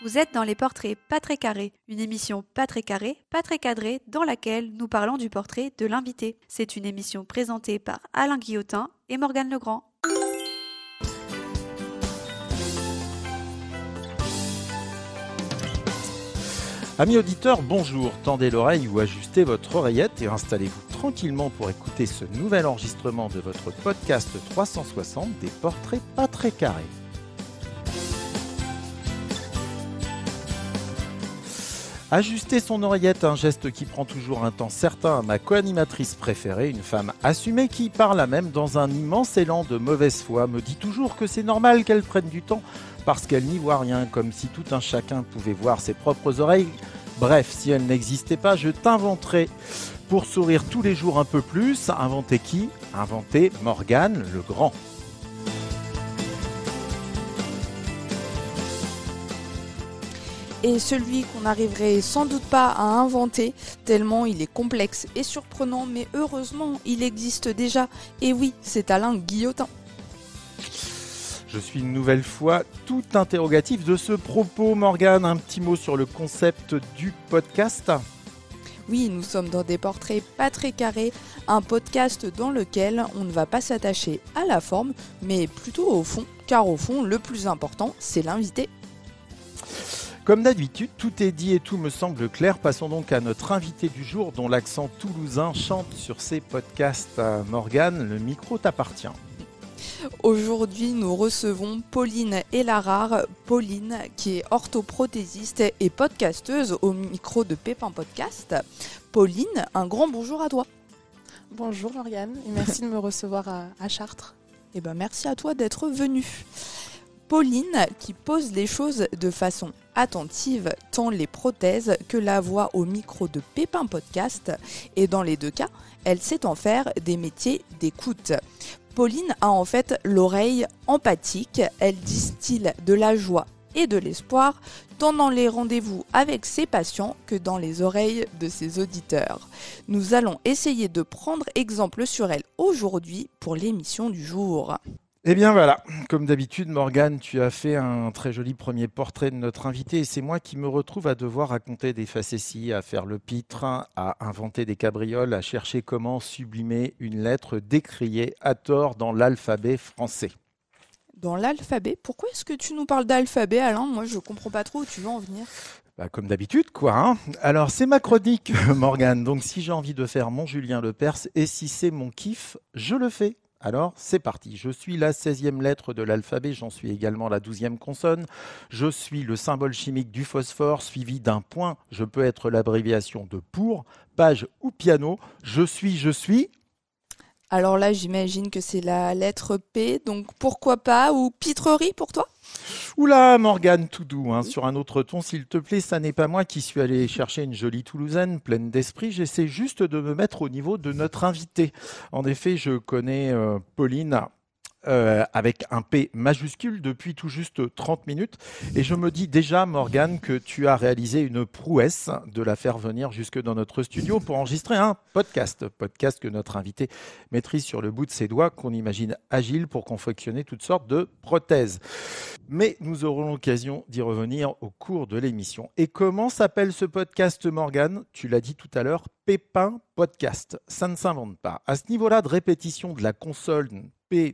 Vous êtes dans les portraits pas très carrés, une émission pas très carrée, pas très cadrée, dans laquelle nous parlons du portrait de l'invité. C'est une émission présentée par Alain Guillotin et Morgane Legrand. Amis auditeurs, bonjour. Tendez l'oreille ou ajustez votre oreillette et installez-vous tranquillement pour écouter ce nouvel enregistrement de votre podcast 360 des portraits pas très carrés. Ajuster son oreillette, un geste qui prend toujours un temps certain à ma co-animatrice préférée, une femme assumée qui, par là même, dans un immense élan de mauvaise foi, me dit toujours que c'est normal qu'elle prenne du temps parce qu'elle n'y voit rien, comme si tout un chacun pouvait voir ses propres oreilles. Bref, si elle n'existait pas, je t'inventerais pour sourire tous les jours un peu plus. Inventer qui? Inventer Morgane le Grand. Et celui qu'on n'arriverait sans doute pas à inventer, tellement il est complexe et surprenant, mais heureusement, il existe déjà. Et oui, c'est Alain Guillotin. Je suis une nouvelle fois tout interrogatif de ce propos, Morgane. Un petit mot sur le concept du podcast oui, nous sommes dans des portraits pas très carrés, un podcast dans lequel on ne va pas s'attacher à la forme, mais plutôt au fond, car au fond, le plus important, c'est l'invité. Comme d'habitude, tout est dit et tout me semble clair. Passons donc à notre invité du jour dont l'accent toulousain chante sur ses podcasts. Morgane, le micro t'appartient. Aujourd'hui, nous recevons Pauline Elarard. Pauline, qui est orthoprothésiste et podcasteuse au micro de Pépin Podcast. Pauline, un grand bonjour à toi. Bonjour Morgane et merci de me recevoir à, Chartres. Eh ben, merci à toi d'être venue. Pauline qui pose les choses de façon attentive tant les prothèses que la voix au micro de Pépin Podcast et dans les deux cas, elle sait en faire des métiers d'écoute. Pauline a en fait l'oreille empathique, elle distille de la joie et de l'espoir tant dans les rendez-vous avec ses patients que dans les oreilles de ses auditeurs. Nous allons essayer de prendre exemple sur elle aujourd'hui pour l'émission du jour. Eh bien voilà, comme d'habitude Morgane, tu as fait un très joli premier portrait de notre invité et c'est moi qui me retrouve à devoir raconter des facéties, à faire le pitre, à inventer des cabrioles, à chercher comment sublimer une lettre décriée à tort dans l'alphabet français. Dans l'alphabet? Pourquoi est-ce que tu nous parles d'alphabet Alain? Moi je comprends pas trop où tu veux en venir. Bah, comme d'habitude, quoi. Hein Alors, c'est ma chronique, Morgane. Donc, si j'ai envie de faire mon Julien Lepers et si c'est mon kiff, je le fais. Alors, c'est parti. Je suis la 16e lettre de l'alphabet, j'en suis également la 12e consonne. Je suis le symbole chimique du phosphore, suivi d'un point. Je peux être l'abréviation de pour, page ou piano. Je suis, je suis. Alors là, j'imagine que c'est la lettre P, donc pourquoi pas, ou pitrerie pour toi? Oula, Morgane, tout hein, sur un autre ton, s'il te plaît, ça n'est pas moi qui suis allé chercher une jolie Toulousaine pleine d'esprit, j'essaie juste de me mettre au niveau de notre invité. En effet, je connais euh, Pauline euh, avec un P majuscule depuis tout juste 30 minutes. Et je me dis déjà, Morgane, que tu as réalisé une prouesse de la faire venir jusque dans notre studio pour enregistrer un podcast. Podcast que notre invité maîtrise sur le bout de ses doigts, qu'on imagine agile pour confectionner toutes sortes de prothèses. Mais nous aurons l'occasion d'y revenir au cours de l'émission. Et comment s'appelle ce podcast, Morgane? Tu l'as dit tout à l'heure, Pépin Podcast. Ça ne s'invente pas. À ce niveau-là de répétition de la console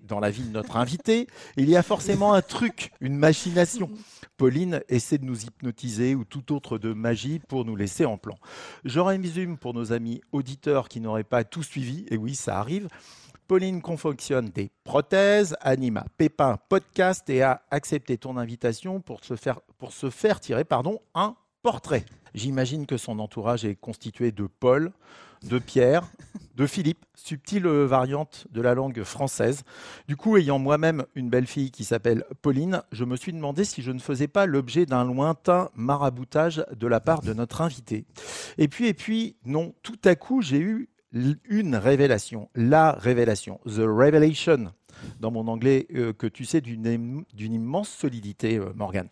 dans la vie de notre invité, il y a forcément un truc, une machination. Pauline essaie de nous hypnotiser ou tout autre de magie pour nous laisser en plan. Je résume pour nos amis auditeurs qui n'auraient pas tout suivi, et oui, ça arrive. Pauline confectionne des prothèses, anima Pépin podcast et a accepté ton invitation pour se faire, pour se faire tirer pardon, un portrait. J'imagine que son entourage est constitué de Paul, de Pierre, de Philippe, subtile variante de la langue française. Du coup, ayant moi-même une belle-fille qui s'appelle Pauline, je me suis demandé si je ne faisais pas l'objet d'un lointain maraboutage de la part de notre invité. Et puis, et puis, non, tout à coup, j'ai eu une révélation, la révélation, the revelation, dans mon anglais euh, que tu sais d'une immense solidité, euh, Morgane.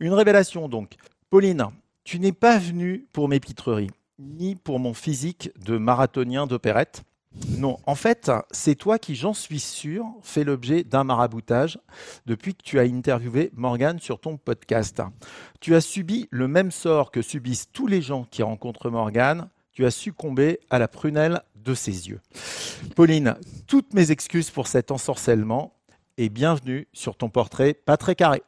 Une révélation donc. Pauline, tu n'es pas venue pour mes pitreries ni pour mon physique de marathonien d'opérette. Non, en fait, c'est toi qui, j'en suis sûr, fais l'objet d'un maraboutage depuis que tu as interviewé Morgane sur ton podcast. Tu as subi le même sort que subissent tous les gens qui rencontrent Morgane. Tu as succombé à la prunelle de ses yeux. Pauline, toutes mes excuses pour cet ensorcellement et bienvenue sur ton portrait pas très carré.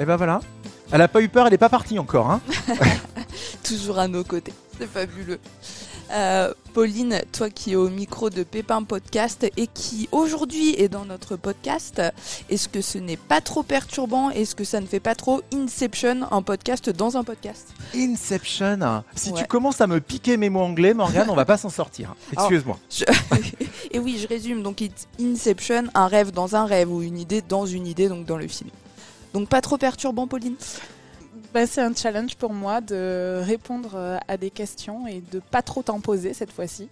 Et ben voilà. Elle a pas eu peur, elle n'est pas partie encore. Hein Toujours à nos côtés. C'est fabuleux. Euh, Pauline, toi qui es au micro de Pépin Podcast et qui aujourd'hui est dans notre podcast, est-ce que ce n'est pas trop perturbant? Est-ce que ça ne fait pas trop Inception en podcast dans un podcast? Inception. Si Ouais. tu commences à me piquer mes mots anglais, Morgane, on va pas s'en sortir. Excuse-moi. Je- et oui, je résume. Donc, Inception, un rêve dans un rêve ou une idée dans une idée, donc dans le film. Donc, pas trop perturbant, Pauline? Bah, c'est un challenge pour moi de répondre euh, à des questions et de pas trop t'en poser cette fois-ci.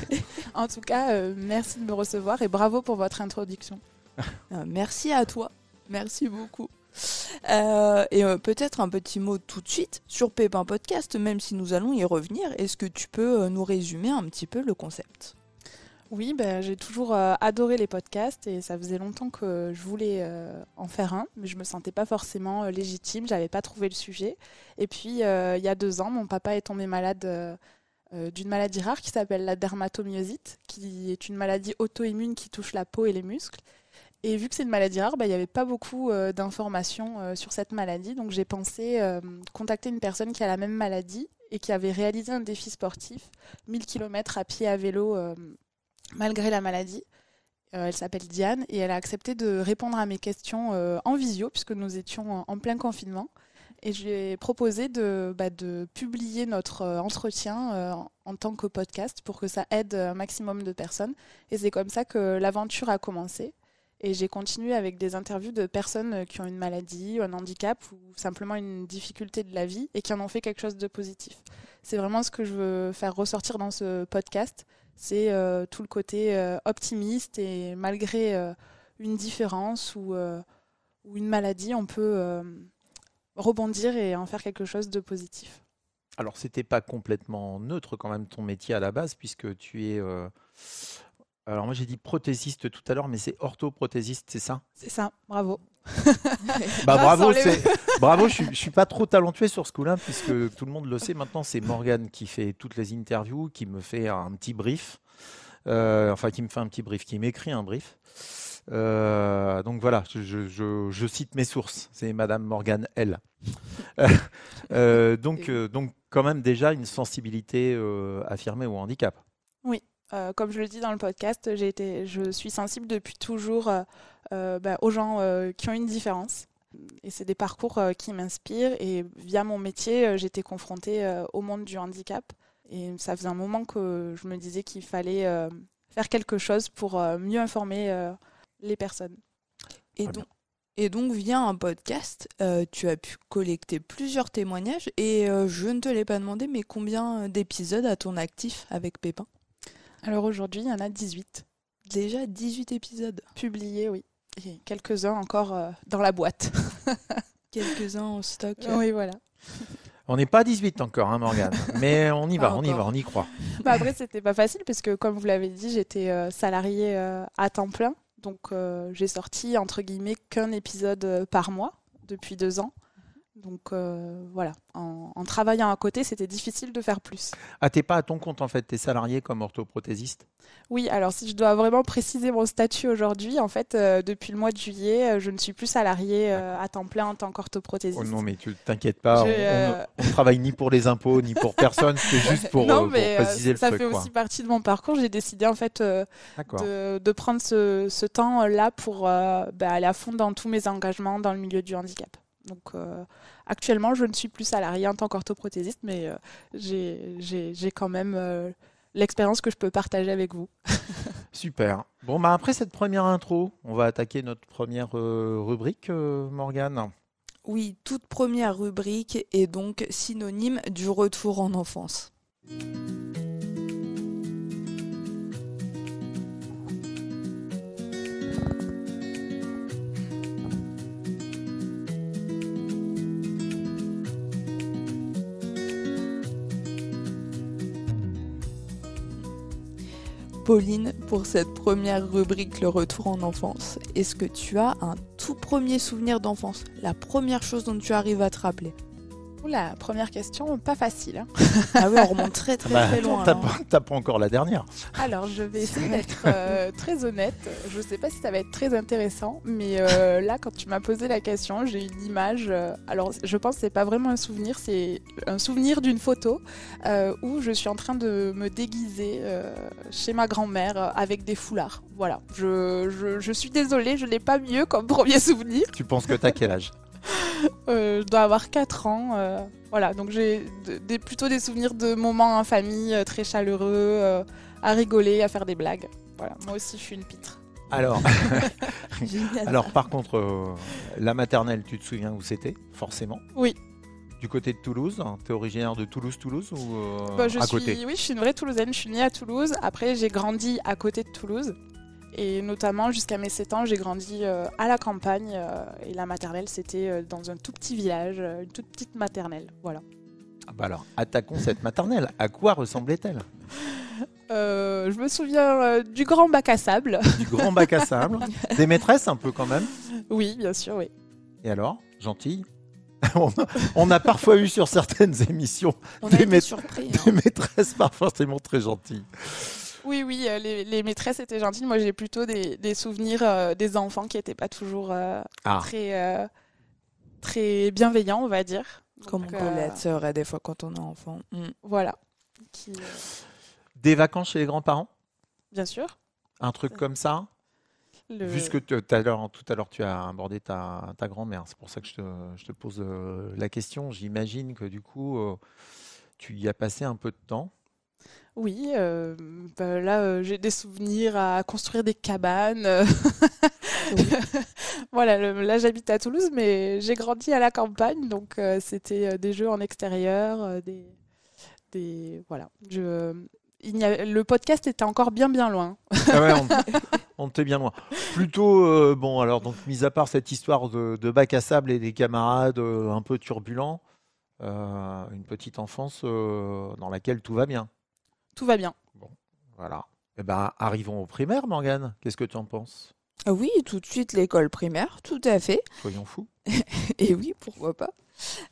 en tout cas, euh, merci de me recevoir et bravo pour votre introduction. Euh, Merci à toi. Merci beaucoup. Euh, et euh, peut-être un petit mot tout de suite sur Pépin Podcast, même si nous allons y revenir. Est-ce que tu peux nous résumer un petit peu le concept? Oui, bah, j'ai toujours euh, adoré les podcasts et ça faisait longtemps que je voulais euh, en faire un, mais je me sentais pas forcément euh, légitime, j'avais pas trouvé le sujet. Et puis euh, il y a deux ans, mon papa est tombé malade d'une maladie rare qui s'appelle la dermatomyosite, qui est une maladie auto-immune qui touche la peau et les muscles. Et vu que c'est une maladie rare, bah, il n'y avait pas beaucoup d'informations sur cette maladie, donc j'ai pensé contacter une personne qui a la même maladie et qui avait réalisé un défi sportif, 1000 km à pied à vélo. Malgré la maladie. Euh, elle s'appelle Diane et elle a accepté de répondre à mes questions euh, en visio puisque nous étions en, plein confinement. Et je lui ai proposé de, bah, publier notre euh, entretien en, tant que podcast pour que ça aide un maximum de personnes. Et c'est comme ça que l'aventure a commencé. Et j'ai continué avec des interviews de personnes qui ont une maladie, un handicap ou simplement une difficulté de la vie et qui en ont fait quelque chose de positif. C'est vraiment ce que je veux faire ressortir dans ce podcast c'est euh, tout le côté euh, optimiste et malgré euh, une différence ou, ou une maladie, on peut rebondir et en faire quelque chose de positif. Alors, c'était pas complètement neutre quand même ton métier à la base, puisque tu es. Alors, moi j'ai dit prothésiste tout à l'heure, mais c'est orthoprothésiste, c'est ça? C'est ça, bravo. Bah Ah, bravo, bravo. Je suis, je suis pas trop talentueux sur ce coup-là, puisque tout le monde le sait maintenant. C'est Morgane qui fait toutes les interviews, qui me fait un petit brief, Euh, enfin qui me fait un petit brief, qui m'écrit un brief. Euh, donc voilà, je, je- je- je cite mes sources. C'est Madame Morgane L. Euh, donc donc quand même déjà une sensibilité affirmée au handicap. Euh, comme je le dis dans le podcast, j'ai été, je suis sensible depuis toujours euh, euh, bah, aux gens euh, qui ont une différence. Et c'est des parcours euh, qui m'inspirent. Et via mon métier, euh, j'étais confrontée euh, au monde du handicap. Et ça faisait un moment que je me disais qu'il fallait euh, faire quelque chose pour euh, mieux informer euh, les personnes. Et donc, et donc, via un podcast, euh, tu as pu collecter plusieurs témoignages. Et euh, je ne te l'ai pas demandé, mais combien d'épisodes à ton actif avec Pépin? Alors aujourd'hui, il y en a 18 Déjà 18 épisodes. publiés, oui. Et quelques-uns encore euh, dans la boîte. Quelques-uns en stock. oui, voilà. On n'est pas à 18 encore, hein, Morgane, mais on y va, on y va, on y croit. Bah après, c'était pas facile parce que, comme vous l'avez dit, j'étais euh, salariée euh, à temps plein. Donc, euh, j'ai sorti, entre guillemets, qu'un épisode par mois depuis deux ans. Donc, euh, voilà. En, en travaillant à côté, c'était difficile de faire plus. Ah, t'es pas à ton compte en fait, t'es salarié comme orthoprothésiste. Oui, alors si je dois vraiment préciser mon statut aujourd'hui, en fait, euh, depuis le mois de juillet, euh, je ne suis plus salariée euh, à temps plein en tant qu'orthoprothésiste. Oh non, mais tu t'inquiètes pas, Je, on, on travaille ni pour les impôts, ni pour personne, c'est juste pour, non, pour mais préciser ça le fait truc. quoi. aussi partie de mon parcours. J'ai décidé en fait de, de prendre ce, ce temps-là pour euh, bah, aller à fond dans tous mes engagements dans le milieu du handicap. Donc euh, actuellement, je ne suis plus salariée en tant qu'orthoprothésiste, mais euh, j'ai- j'ai j'ai quand même euh, l'expérience que je peux partager avec vous. Super. Bon, bah après cette première intro, on va attaquer notre première euh, rubrique, euh, Morgane. Oui, toute première rubrique est donc synonyme du retour en enfance. Pauline, pour cette première rubrique, le retour en enfance, est-ce que tu as un tout premier souvenir d'enfance? La première chose dont tu arrives à te rappeler? Oula, première question, pas facile. hein. Ah oui, on remonte très très Bah, très loin. T'as pas, pas encore la dernière. Alors, je vais essayer d'être euh, très honnête. Je sais pas si ça va être très intéressant, mais euh, là, quand tu m'as posé la question, j'ai une image. euh, alors, je pense que c'est pas vraiment un souvenir, c'est un souvenir d'une photo euh, où je suis en train de me déguiser euh, chez ma grand-mère avec des foulards. Voilà. Je, je, je suis désolée, je n'ai pas mieux comme premier souvenir. Tu penses que t'as quel âge? Je dois avoir 4 ans. euh, voilà, donc j'ai des, plutôt des souvenirs de moments en famille euh, très chaleureux, euh, à rigoler, à faire des blagues. Voilà, moi aussi je suis une pitre. Alors, alors par contre, euh, la maternelle, tu te souviens où c'était Forcément? Oui. Du côté de Toulouse? Hein T'es originaire de Toulouse, Toulouse ou euh, Bah, je à suis, côté? Oui, je suis une vraie Toulousaine. Je suis née à Toulouse. Après, j'ai grandi à côté de Toulouse. Et notamment, jusqu'à mes 7 ans, j'ai grandi euh, à la campagne. euh, et la maternelle, c'était euh, dans un tout petit village, une toute petite maternelle. Voilà. Ah bah alors, attaquons cette maternelle. À quoi ressemblait-elle? Euh, je me souviens euh, du grand bac à sable. Du grand bac à sable, des maîtresses un peu quand même? oui, bien sûr, oui. Et alors, gentille? On, a, on a parfois eu sur certaines émissions On a des été maîtres- surpris. des hein. maîtresses pas forcément très gentilles. Oui, oui, euh, les, les maîtresses étaient gentilles. Moi, j'ai plutôt des, des souvenirs euh, des enfants qui n'étaient pas toujours euh, Ah, très, euh, très bienveillants, on va dire. Comme Donc, on peut euh, l'être, c'est vrai, des fois quand on est enfant. Mm. Voilà. Qui, euh, des vacances chez les grands-parents? Bien sûr. Un truc comme ça? Le... Vu ce que tu- tout à l'heure, tout à l'heure tu as abordé ta, ta grand-mère, c'est pour ça que je te, je te pose euh, la question. J'imagine que du coup, euh, tu y as passé un peu de temps. Oui, euh, bah, là, euh, j'ai des souvenirs à construire des cabanes. voilà, le- là, j'habite à Toulouse, mais j'ai grandi à la campagne, donc euh, c'était des jeux en extérieur, des, des, voilà. Je, il a- le podcast était encore bien, bien loin. Ah ouais, on, on était bien loin. Plutôt, bon, alors, donc, mis à part cette histoire de, de bac à sable et des camarades un peu turbulents, une petite enfance dans laquelle tout va bien. Tout va bien. Voilà. Eh ben, arrivons au primaire, Morgane. Qu'est-ce que tu en penses? Ah Oui, tout de suite l'école primaire, tout à fait. Soyons fous. Et oui, pourquoi pas.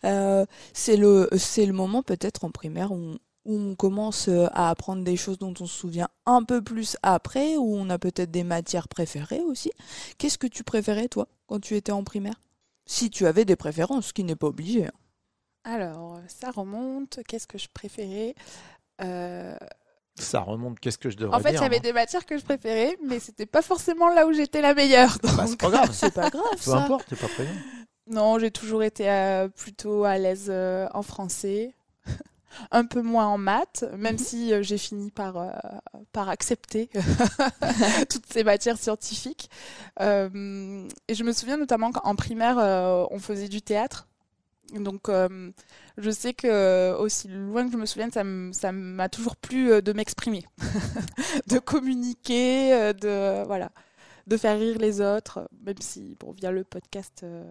Euh, c'est le, c'est le moment peut-être en primaire où, on- où on commence euh, à apprendre des choses dont on se souvient un peu plus après, où on a peut-être des matières préférées aussi. Qu'est-ce que tu préférais toi quand tu étais en primaire? Si tu avais des préférences, ce qui n'est pas obligé. hein. Alors, ça remonte. Qu'est-ce que je préférais? Euh, Ça remonte, qu'est-ce que je devrais En fait, il dire y avait moi des matières que je préférais, mais c'était pas forcément là où j'étais la meilleure. Bah, c'est pas grave. C'est pas grave Peu ça. importe, c'est pas bien. Non, j'ai toujours été euh, plutôt à l'aise euh, en français, un peu moins en maths, même si euh, j'ai fini par, euh, par accepter toutes ces matières scientifiques. Euh, et je me souviens notamment qu'en primaire, euh, on faisait du théâtre. Donc, euh, je sais que euh, aussi loin que je me souvienne, ça m- ça m'a toujours plu euh, de m'exprimer, de communiquer, de voilà, de faire rire les autres, même si bon via le podcast, euh,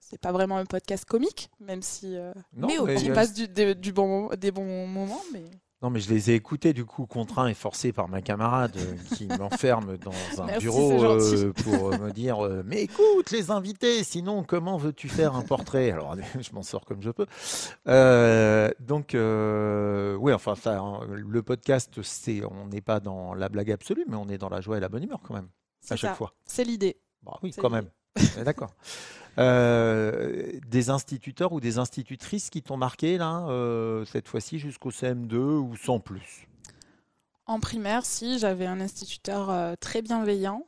c'est pas vraiment un podcast comique, même si euh, Non, Mais passe du, des, du bon, des bons moments, mais non, mais je les ai écoutés du coup, contraints et forcés par ma camarade euh, qui m'enferme dans un Merci, bureau euh, pour euh, me dire Mais écoute, les invités, sinon comment veux-tu faire un portrait? Alors, je m'en sors comme je peux. Donc, oui, enfin, ça, hein, le podcast, c'est, on n'est pas dans la blague absolue, mais on est dans la joie et la bonne humeur quand même, à chaque fois. c'est l'idée. Bah oui, quand même. D'accord. Euh, des instituteurs ou des institutrices qui t'ont marqué là, euh, cette fois-ci jusqu'au CM2 ou sans plus? En primaire, si, j'avais un instituteur euh, très bienveillant.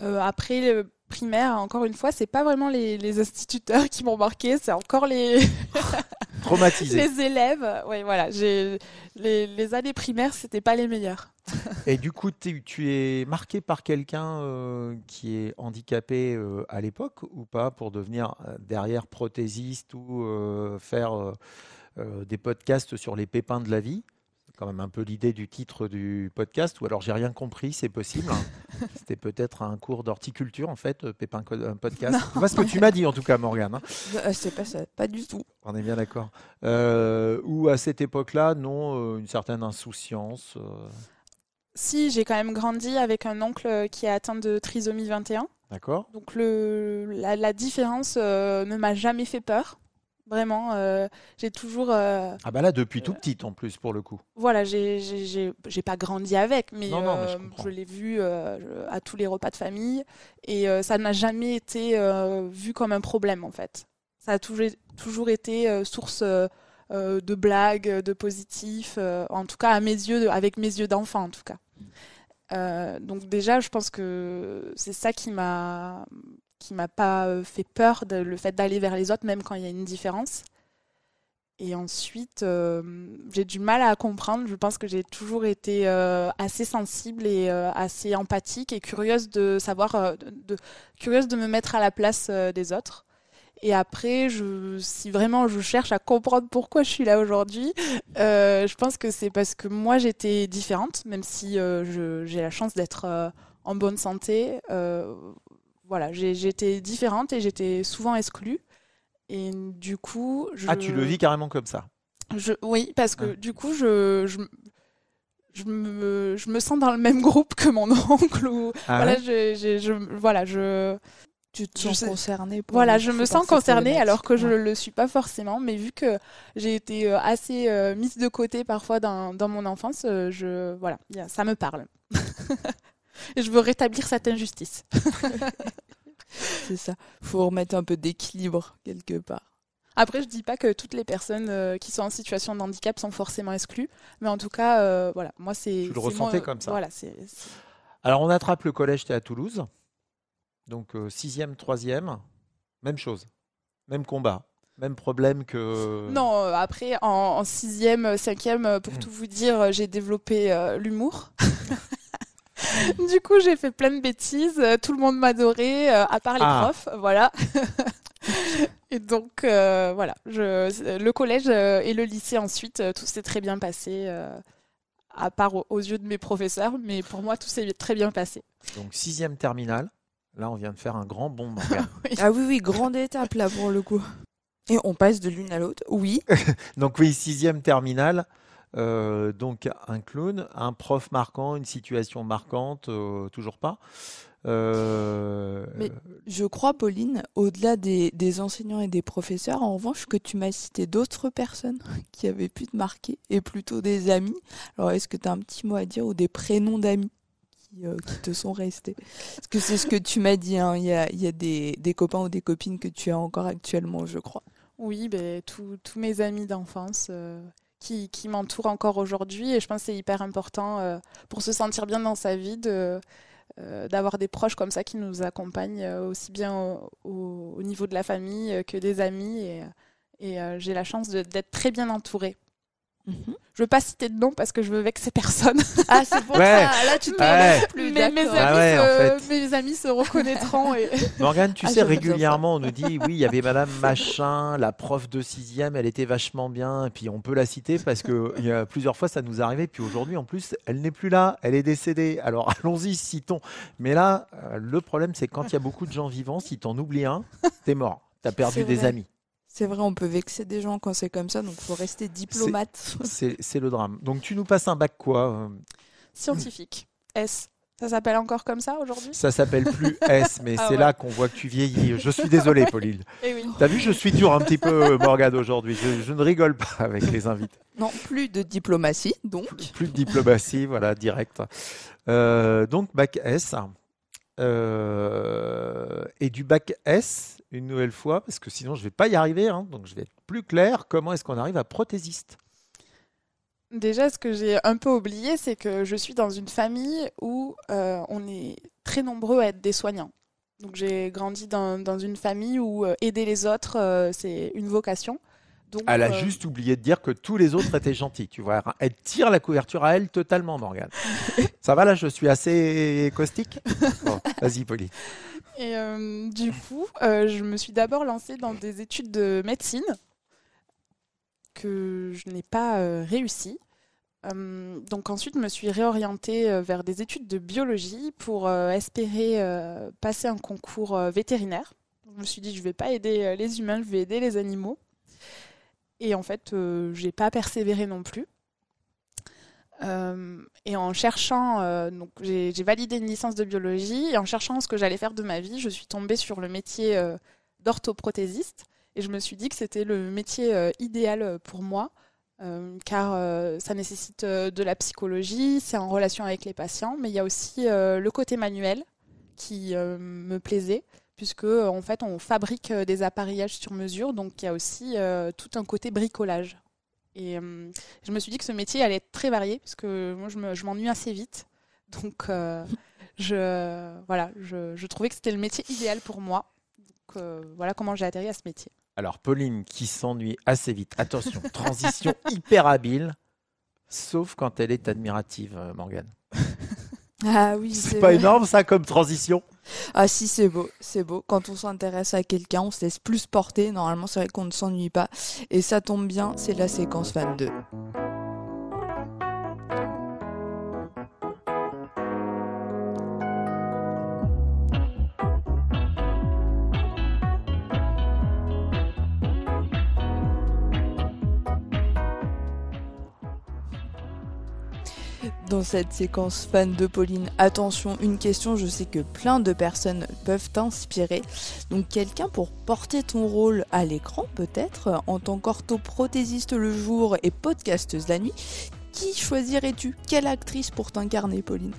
Après le primaire, encore une fois, c'est pas vraiment les, les instituteurs qui m'ont marqué, c'est encore les, Traumatisé. les élèves. Oui, voilà, les, les années primaires, c'était pas les meilleures. Et du coup, tu es marqué par quelqu'un euh, qui est handicapé euh, à l'époque ou pas pour devenir euh, derrière prothésiste ou faire des podcasts sur les pépins de la vie? C'est quand même un peu l'idée du titre du podcast. Ou alors j'ai rien compris, c'est possible. hein. C'était peut-être un cours d'horticulture en fait, pépin podcast. C'est pas ce que tu m'as dit en tout cas, Morgane. hein. C'est pas ça, pas du tout. On est bien d'accord. Ou à cette époque-là, non, une certaine insouciance. Si, j'ai quand même grandi avec un oncle qui est atteint de trisomie 21. D'accord. Donc le, la, la différence euh, ne m'a jamais fait peur. Vraiment, euh, j'ai toujours. euh, Ah bah là, depuis tout petit en plus, pour le coup. voilà, j'ai- j'ai j'ai- j'ai pas grandi avec, mais, Non, non, mais je je l'ai vu à tous les repas de famille et ça n'a jamais été vu comme un problème en fait. Ça a toujours, toujours été source euh, euh, de blagues, de positifs, euh, en tout cas à mes yeux, avec mes yeux d'enfant en tout cas. Euh, donc déjà, je pense que c'est ça qui m'a qui m'a pas euh, fait peur, le fait d'aller vers les autres, même quand il y a une différence. Et ensuite, euh, j'ai du mal à comprendre. Je pense que j'ai toujours été euh, assez sensible et euh, assez empathique et curieuse de savoir, euh, curieuse de me mettre à la place euh, des autres. Et après, je, si vraiment je cherche à comprendre pourquoi je suis là aujourd'hui, euh, je pense que c'est parce que moi j'étais différente, même si euh, j'ai la chance d'être euh, en bonne santé. voilà, j'étais différente et j'étais souvent exclue. Et du coup, je... Ah, tu le vis carrément comme ça. Je, oui, parce que Ah. du coup, je, je, je, me, je me sens dans le même groupe que mon oncle. Ou, Ah voilà, ouais? je, je, je- voilà, je, Tu te Je sens sais- concerné. pour voilà, je me sens concernée alors que je ne le suis pas forcément. Mais vu que j'ai été euh, assez euh, mise de côté parfois dans, dans mon enfance, euh, je, voilà, ça me parle. Et je veux rétablir cette injustice. C'est ça. Faut remettre un peu d'équilibre quelque part. Après, je dis pas que toutes les personnes euh, qui sont en situation de handicap sont forcément exclues, mais en tout cas, euh, voilà, moi c'est. Tu le ressentais mon- comme ça. Voilà, c'est. c'est- Alors, on attrape le collège, tu es à Toulouse. Donc, euh, sixième, troisième, même chose. Même combat. Même problème que. Non, euh, après, en, en sixième, euh, cinquième, euh, pour Mm. tout vous dire, euh, j'ai développé euh, l'humour. du coup, j'ai fait plein de bêtises. euh, Tout le monde m'adorait, euh, à part les Ah. profs. Voilà. et donc, euh, voilà. Je, le collège euh, et le lycée ensuite, euh, tout s'est très bien passé. euh, à part aux, aux yeux de mes professeurs, mais pour moi, tout s'est très bien passé. Donc, sixième terminale. Là, on vient de faire un grand bond. Ah oui, oui, grande étape là pour le coup. Et on passe de l'une à l'autre. Oui. donc, oui, sixième terminale. Euh, donc, un clown, un prof marquant, une situation marquante, euh, toujours pas. Euh, Mais- Je crois, Pauline, au-delà des, des enseignants et des professeurs, en revanche, que tu m'as cité d'autres personnes qui avaient pu te marquer, et plutôt des amis. Alors, est-ce que tu as un petit mot à dire ou des prénoms d'amis? Qui, euh, qui te sont restés Parce que c'est ce que tu m'as dit, hein, il y a, y a des, des copains ou des copines que tu as encore actuellement, je crois. Oui, ben, tous mes amis d'enfance euh, qui, qui m'entourent encore aujourd'hui. Et je pense que c'est hyper important euh, pour se sentir bien dans sa vie de, euh, d'avoir des proches comme ça qui nous accompagnent euh, aussi bien au, au- au niveau de la famille euh, que des amis. Et, et j'ai la chance d'être très bien entourée. Je veux pas citer de nom parce que je veux vexer personne. Ah, c'est pour Ouais. ça, là tu te Ouais. plus, mais mes. Ah en fait. mes amis se reconnaîtront. Et... Morgane, tu Ah, sais, régulièrement, on nous dit, oui, il y avait Madame Machin, la prof de sixième, elle était vachement bien, et puis on peut la citer parce que il y a plusieurs fois, ça nous est arrivé, puis aujourd'hui, en plus, elle n'est plus là, elle est décédée. Alors, allons-y, citons. Mais là, euh, le problème, c'est quand il y a beaucoup de gens vivants, si t'en oublies un, t'es mort. T'as perdu des amis. C'est vrai, on peut vexer des gens quand c'est comme ça, donc faut rester diplomate. C'est le drame. Donc, tu nous passes un bac quoi euh, Scientifique. S. Ça s'appelle encore comme ça aujourd'hui? Ça s'appelle plus S, mais Ah c'est ouais. là qu'on voit que tu vieillis. Je suis désolé, Pauline. Eh oui. T'as vu, je suis dur un petit peu, Morgane, aujourd'hui. Je, je ne rigole pas avec les invités. Non, plus de diplomatie, donc. Plus de diplomatie, voilà, direct. Euh, donc, bac S. Euh, et du bac S, une nouvelle fois, parce que sinon je ne vais pas y arriver, hein, donc je vais être plus clair. Comment est-ce qu'on arrive à prothésiste? Déjà, ce que j'ai un peu oublié, c'est que je suis dans une famille où euh, on est très nombreux à être des soignants. Donc j'ai grandi dans, une famille où euh, aider les autres, euh, c'est une vocation. Donc, Elle a euh, juste oublié de dire que tous les autres étaient gentils. Tu vois, elle tire la couverture à elle totalement, Morgane. Ça va là, je suis assez caustique? Bon, Vas-y, Pauline. Et euh, du coup, euh, je me suis d'abord lancée dans des études de médecine que je n'ai pas réussi. Donc ensuite, je me suis réorientée vers des études de biologie pour espérer passer un concours vétérinaire. Je me suis dit, je ne vais pas aider les humains, je vais aider les animaux. Et en fait, euh, j'ai pas persévéré non plus. Euh, et en cherchant, euh, donc j'ai validé une licence de biologie, et en cherchant ce que j'allais faire de ma vie, je suis tombée sur le métier euh, d'orthoprothésiste, et je me suis dit que c'était le métier idéal pour moi, car ça nécessite de la psychologie, c'est en relation avec les patients, mais il y a aussi le côté manuel qui me plaisait puisque en fait on fabrique des appareillages sur mesure, donc il y a aussi tout un côté bricolage. Et euh, je me suis dit que ce métier allait être très varié, parce que moi, je m'ennuie assez vite. Donc, euh, je, voilà, je, je, trouvais que c'était le métier idéal pour moi. Donc, euh, voilà comment j'ai atterri à ce métier. Alors, Pauline qui s'ennuie assez vite. Attention, transition hyper habile, sauf quand elle est admirative, Morgane. Ah oui, c'est pas énorme ça comme transition? Ah si, c'est beau, c'est beau. Quand on s'intéresse à quelqu'un, on se laisse plus porter. Normalement, c'est vrai qu'on ne s'ennuie pas. Et ça tombe bien, c'est la séquence 22. Dans cette séquence fan de Pauline. Attention, une question, je sais que plein de personnes peuvent t'inspirer. Donc quelqu'un pour porter ton rôle à l'écran peut-être, en tant qu'orthoprothésiste le jour et podcasteuse la nuit, qui choisirais-tu? Quelle actrice pour t'incarner Pauline?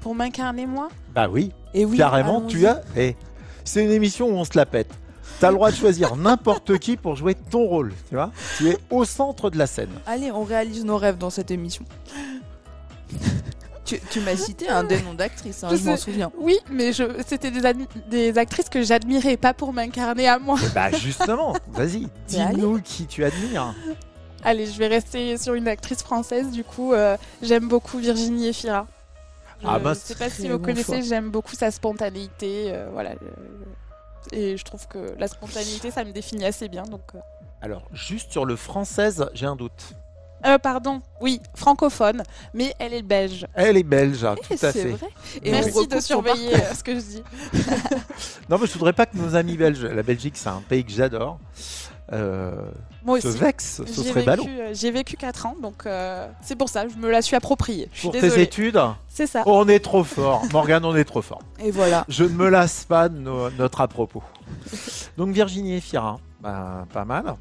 Pour m'incarner moi? Bah oui. Et oui, carrément, tu as... Eh, c'est une émission où on se la pète. Tu as le droit de choisir n'importe qui pour jouer ton rôle, tu vois? Tu es au centre de la scène. Allez, on réalise nos rêves dans cette émission. Tu, m'as cité un des noms d'actrices, hein, je, m'en souviens. Oui, mais c'était des, des, actrices que j'admirais, pas pour m'incarner à moi. bah justement, vas-y, dis-nous qui tu admires. Allez, je vais rester sur une actrice française, du coup, euh, j'aime beaucoup Virginie Efira. Je ah bah, sais pas si vous connaissez, j'aime beaucoup sa spontanéité, euh, voilà. et je trouve que la spontanéité, ça me définit assez bien, donc. Euh. Alors, juste sur le française, j'ai un doute. Euh, pardon, oui, francophone, mais elle est belge. Elle est belge, hein, tout à fait. Et Merci de surveiller euh, ce que je dis. non, mais je voudrais pas que nos amis belges, la Belgique, c'est un pays que j'adore. Euh, Moi aussi. Se vexe, ce serait ballot. Euh, j'ai vécu 4 ans, donc c'est pour ça, je me la suis appropriée. pour tes études C'est ça. On est trop fort. Morgane, on est trop fort. Et voilà. Je ne me lasse pas de notre à propos. Donc Virginie Efira, bah, pas mal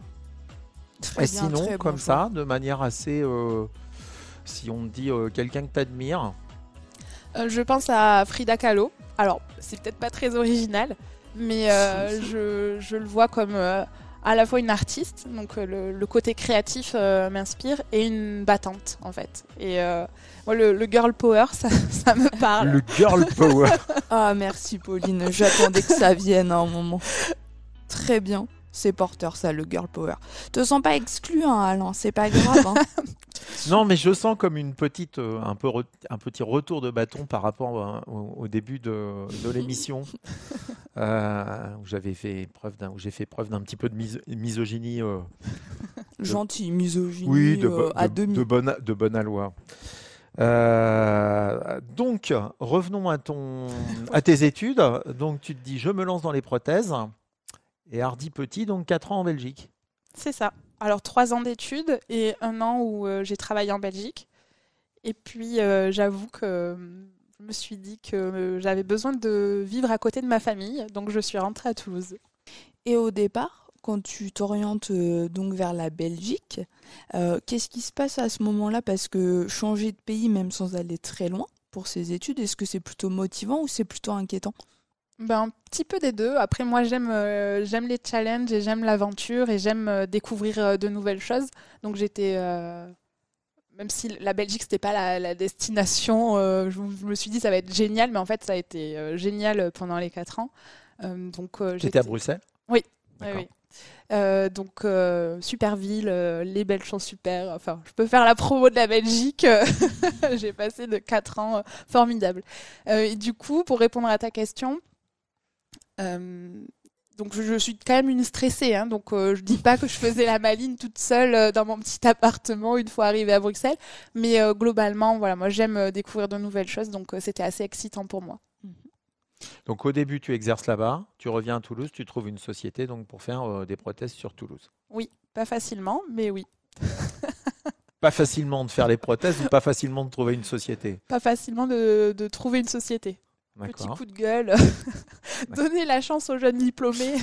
et sinon, comme ça, de manière assez. Euh, si on dit euh, quelqu'un que tu admires euh, Je pense à Frida Kahlo. Alors, c'est peut-être pas très original, mais je, je, le vois comme à la fois une artiste, donc le, côté créatif m'inspire, et une battante en fait. Et moi, le, girl power, ça, ça, me parle. Le girl power. ah merci Pauline, j'attendais que ça vienne à un moment. Très bien. C'est porteur, ça, le girl power. Te sens pas exclu, hein, Alain, c'est pas grave. Hein. non, mais je sens comme une petite, euh, un, peu un petit retour de bâton par rapport euh, au, début de, l'émission, euh, où j'avais fait preuve d'un, où j'ai fait preuve d'un petit peu de misogynie. Gentil, misogynie oui, de, à demi. De bonne, de bonne aloi. donc, revenons à, ton, à tes études. Donc, tu te dis, je me lance dans les prothèses. Et Hardy Petit, donc 4 ans en Belgique. C'est ça. Alors 3 ans d'études et un an où euh, j'ai travaillé en Belgique. Et puis euh, j'avoue que je me suis dit que euh, j'avais besoin de vivre à côté de ma famille, donc je suis rentrée à Toulouse. Et au départ, quand tu t'orientes donc vers la Belgique, qu'est-ce qui se passe à ce moment-là? Parce que changer de pays, même sans aller très loin pour ces études, est-ce que c'est plutôt motivant ou c'est plutôt inquiétant? Ben, un petit peu des deux. Après, moi, j'aime euh, j'aime les challenges et j'aime l'aventure et j'aime euh, découvrir euh, de nouvelles choses. Donc, j'étais. même si la Belgique, c'était pas la, destination, je, me suis dit ça va être génial, mais en fait, ça a été génial pendant les quatre ans. donc, j'étais à Bruxelles? Oui. oui, donc super ville, les belles choses super. Enfin, je peux faire la promo de la Belgique. J'ai passé de quatre ans formidables. et du coup, pour répondre à ta question, donc je, suis quand même une stressée, hein, donc euh, je dis pas que je faisais la maline toute seule euh, dans mon petit appartement une fois arrivée à Bruxelles, mais globalement, voilà, moi j'aime découvrir de nouvelles choses, donc c'était assez excitant pour moi. Mhm. Donc au début, tu exerces là-bas, tu reviens à Toulouse, tu trouves une société donc pour faire des prothèses sur Toulouse. Oui, pas facilement, mais oui. pas facilement de faire les prothèses ou pas facilement de trouver une société? Pas facilement de, de trouver une société. Petit coup de gueule, donner la chance aux jeunes diplômés.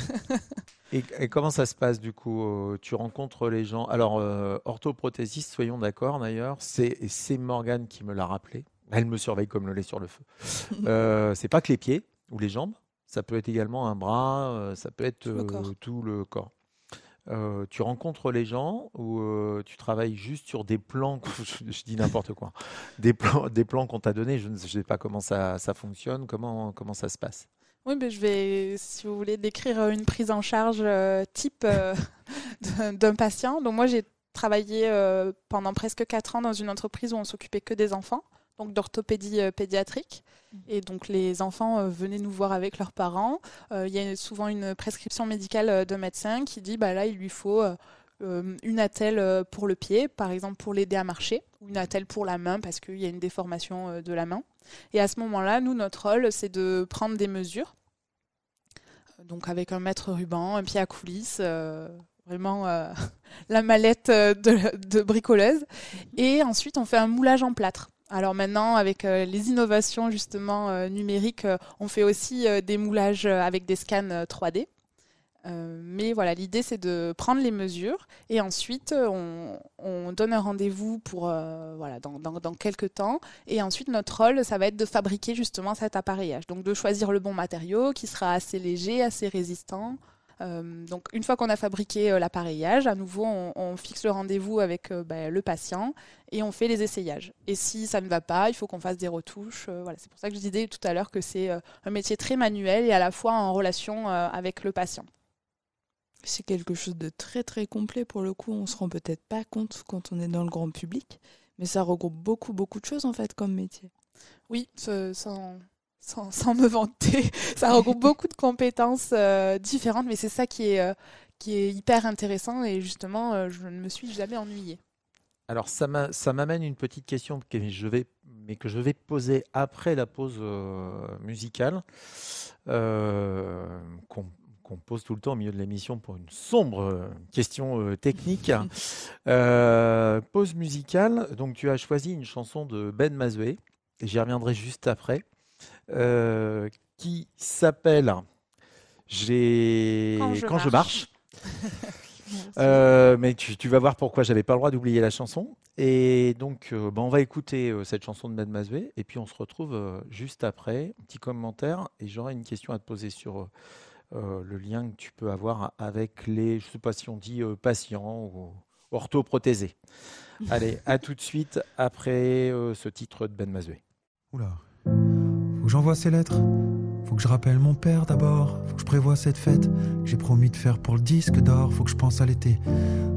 et, et, comment ça se passe du coup euh, Tu rencontres les gens. Alors, euh, orthoprothésiste, soyons d'accord d'ailleurs, c'est Morgane qui me l'a rappelé. Elle me surveille comme le lait sur le feu. euh, c'est pas que les pieds ou les jambes, ça peut être également un bras, euh, ça peut être tout le corps. Euh, tu rencontres les gens ou euh, tu travailles juste sur des plans, je, dis n'importe quoi, des plans, des plans qu'on t'a donnés. Je ne sais pas comment ça, ça fonctionne, comment, comment ça se passe. Oui, mais je vais, si vous voulez, décrire une prise en charge euh, type d'un patient. Donc moi, j'ai travaillé pendant presque quatre ans dans une entreprise où on s'occupait que des enfants donc d'orthopédie euh, pédiatrique. Mmh. Et donc les enfants euh, venaient nous voir avec leurs parents. Euh, il y a souvent une prescription médicale de médecin qui dit bah là il lui faut une attelle pour le pied, par exemple pour l'aider à marcher, ou une attelle pour la main parce qu'il y a une déformation de la main. Et à ce moment-là, nous notre rôle c'est de prendre des mesures. Donc avec un mètre ruban, un pied à coulisses vraiment la mallette de, de, bricoleuse. Et ensuite, on fait un moulage en plâtre. Alors maintenant, avec euh, les innovations justement euh, numériques, euh, on fait aussi des moulages avec des scans 3D. mais voilà, l'idée c'est de prendre les mesures et ensuite on, donne un rendez-vous pour voilà dans, quelques temps. Et ensuite notre rôle ça va être de fabriquer justement cet appareillage, donc de choisir le bon matériau qui sera assez léger, assez résistant, donc une fois qu'on a fabriqué euh, l'appareillage, à nouveau on, fixe le rendez-vous avec euh, bah, le patient et on fait les essayages. Et si ça ne va pas, il faut qu'on fasse des retouches. voilà, c'est pour ça que je disais tout à l'heure que c'est un métier très manuel et à la fois en relation avec le patient. C'est quelque chose de très très complet pour le coup. On se rend peut-être pas compte quand on est dans le grand public, mais ça regroupe beaucoup beaucoup de choses en fait comme métier. Oui, sans, sans, me vanter. Ça regroupe beaucoup de compétences euh, différentes, mais c'est ça qui est, euh, qui est hyper intéressant et justement, euh, je ne me suis jamais ennuyée. Alors ça m'amène une petite question que je vais, mais que je vais poser après la pause musicale, qu'on pose tout le temps au milieu de l'émission pour une sombre question technique. pause musicale, donc tu as choisi une chanson de Ben Mazoué, et j'y reviendrai juste après. Euh, qui s'appelle J'ai quand je marche. Euh, mais tu, vas voir pourquoi j'avais pas le droit d'oublier la chanson. Et donc, euh, bah, on va écouter cette chanson de Mademoiselle et puis on se retrouve juste après. Un petit commentaire et j'aurai une question à te poser sur le lien que tu peux avoir avec les, je sais pas si on dit patients ou orthoprothésés. Allez, à tout de suite après ce titre de Ben Mazoué. Oula que j'envoie ces lettres. Faut que je rappelle mon père d'abord. Faut que je prévoie cette fête j'ai promis de faire pour le disque d'or. Faut que je pense à l'été.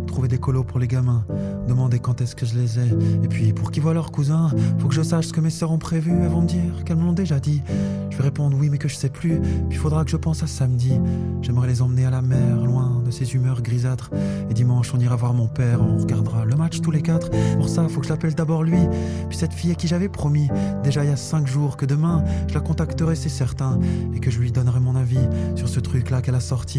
Trouver des colos pour les gamins. Demander quand est-ce que je les ai. Et puis pour qu'ils voient leurs cousins, faut que je sache ce que mes sœurs ont prévu. Elles vont me dire qu'elles me l'ont déjà dit. Je vais répondre oui, mais que je sais plus. Puis faudra que je pense à samedi. J'aimerais les emmener à la mer, loin de ces humeurs grisâtres. Et dimanche, on ira voir mon père. On regardera le match tous les quatre. Pour ça, faut que je l'appelle d'abord lui. Puis cette fille à qui j'avais promis, déjà il y a cinq jours, que demain, je la contacterai, c'est certain et que je lui donnerai mon avis sur ce truc-là qu'elle a sorti,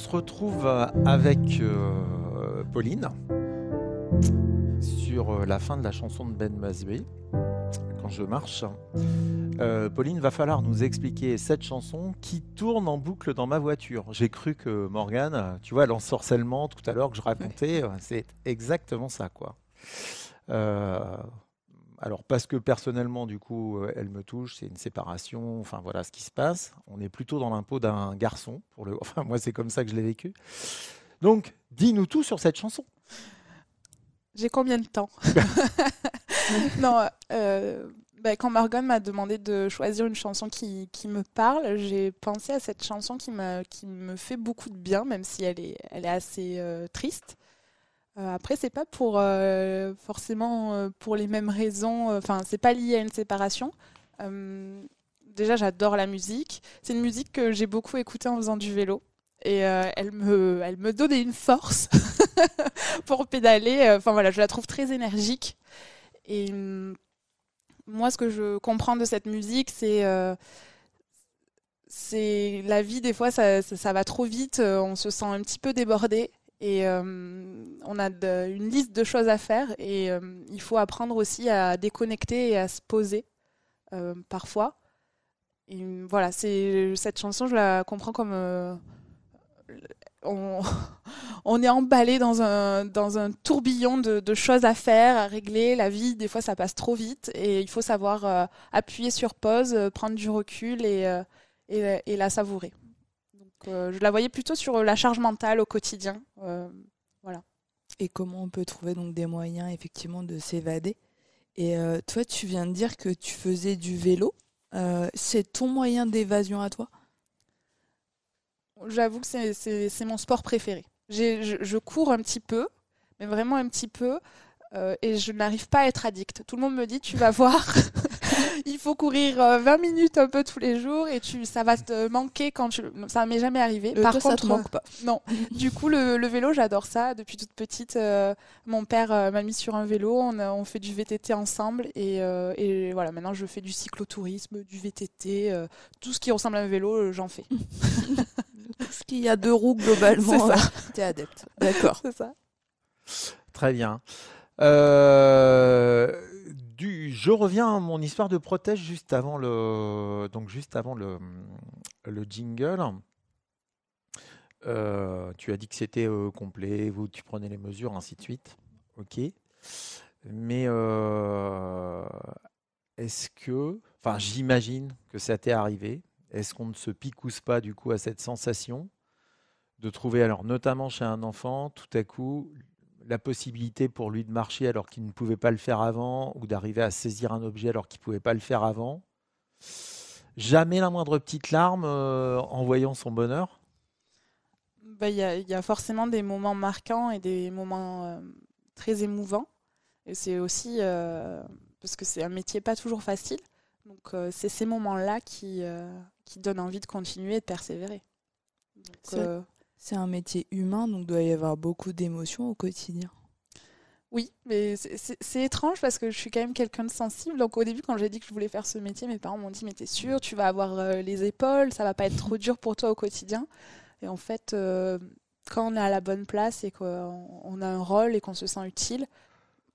Se retrouve euh, avec euh, Pauline sur euh, la fin de la chanson de Ben Masbé, Quand je marche. Euh, Pauline, va falloir nous expliquer cette chanson qui tourne en boucle dans ma voiture. J'ai cru que Morgane, tu vois, l'ensorcellement tout à l'heure que je racontais, c'est exactement ça, quoi. Euh, alors parce que personnellement, du coup, euh, elle me touche, c'est une séparation, enfin voilà ce qui se passe. On est plutôt dans l'impôt d'un garçon, pour le, enfin moi c'est comme ça que je l'ai vécu. Donc, dis-nous tout sur cette chanson. J'ai combien de temps? Non, euh, bah, quand Morgan m'a demandé de choisir une chanson qui, qui me parle, j'ai pensé à cette chanson qui, qui me fait beaucoup de bien, même si elle est, elle est assez euh, triste. Euh, après, c'est pas pour euh, forcément euh, pour les mêmes raisons. Enfin, c'est pas lié à une séparation. Déjà, j'adore la musique. C'est une musique que j'ai beaucoup écoutée en faisant du vélo. Et elle me, elle me donnait une force pour pédaler. Enfin voilà, je la trouve très énergique. Et moi, ce que je comprends de cette musique, c'est c'est la vie. Des fois, ça, ça, va trop vite. On se sent un petit peu débordé. Et euh, on a une liste de choses à faire. Et euh, il faut apprendre aussi à déconnecter et à se poser euh, parfois. Voilà, cette chanson, je la comprends comme on, est emballé dans un, dans un tourbillon de, choses à faire, à régler. La vie, des fois, ça passe trop vite et il faut savoir appuyer sur pause, prendre du recul et, et la savourer. Euh, je la voyais plutôt sur la charge mentale au quotidien. Euh, et comment on peut trouver donc des moyens effectivement de s'évader? Et euh, toi, tu viens de dire que tu faisais du vélo. Euh, c'est ton moyen d'évasion à toi? J'avoue que c'est- mon sport préféré. Je, je cours un petit peu, mais vraiment un petit peu, euh, et je n'arrive pas à être addict. Tout le monde me dit, tu vas voir, il faut courir euh, 20 minutes un peu tous les jours, et tu, ça va te manquer quand tu... Ça m'est jamais arrivé. Euh, Par toi, ça contre, te manque pas. non. Du coup, le, le vélo, j'adore ça. Depuis toute petite, euh, mon père euh, m'a mis sur un vélo. On, a- on fait du VTT ensemble. Et, euh, et voilà, maintenant, je fais du cyclotourisme, du VTT. euh, tout ce qui ressemble à un vélo, euh, j'en fais. Tout ce qu'il y a deux roues globalement, C'est ça. euh, t'es adepte. D'accord. C'est ça. Très bien. Euh, je reviens à mon histoire de protège juste avant le, donc juste avant le, le jingle. Euh, tu as dit que c'était euh, complet, vous tu prenais les mesures, ainsi de suite. Ok. Mais euh, est-ce que, enfin, j'imagine que ça t'est arrivé. Est-ce qu'on ne se picousse pas du coup à cette sensation de trouver, alors notamment chez un enfant, tout à coup, la possibilité pour lui de marcher alors qu'il ne pouvait pas le faire avant, ou d'arriver à saisir un objet alors qu'il ne pouvait pas le faire avant. Jamais la moindre petite larme euh, en voyant son bonheur. Bah, Il y, a, il y a forcément des moments marquants et des moments euh, très émouvants. Et c'est aussi euh, parce que c'est un métier pas toujours facile. Donc euh, c'est ces moments-là qui, euh, qui donnent envie de continuer et de persévérer. Donc, C'est- un métier humain, donc doit y avoir beaucoup d'émotions au quotidien. Oui, mais c'est- étrange parce que je suis quand même quelqu'un de sensible. Donc au début, quand j'ai dit que je voulais faire ce métier, mes parents m'ont dit mais t'es sûr, tu vas avoir euh, les épaules, ça va pas être trop dur pour toi au quotidien. Et en fait, euh, quand on est à la bonne place et qu'on on a un rôle et qu'on se sent utile,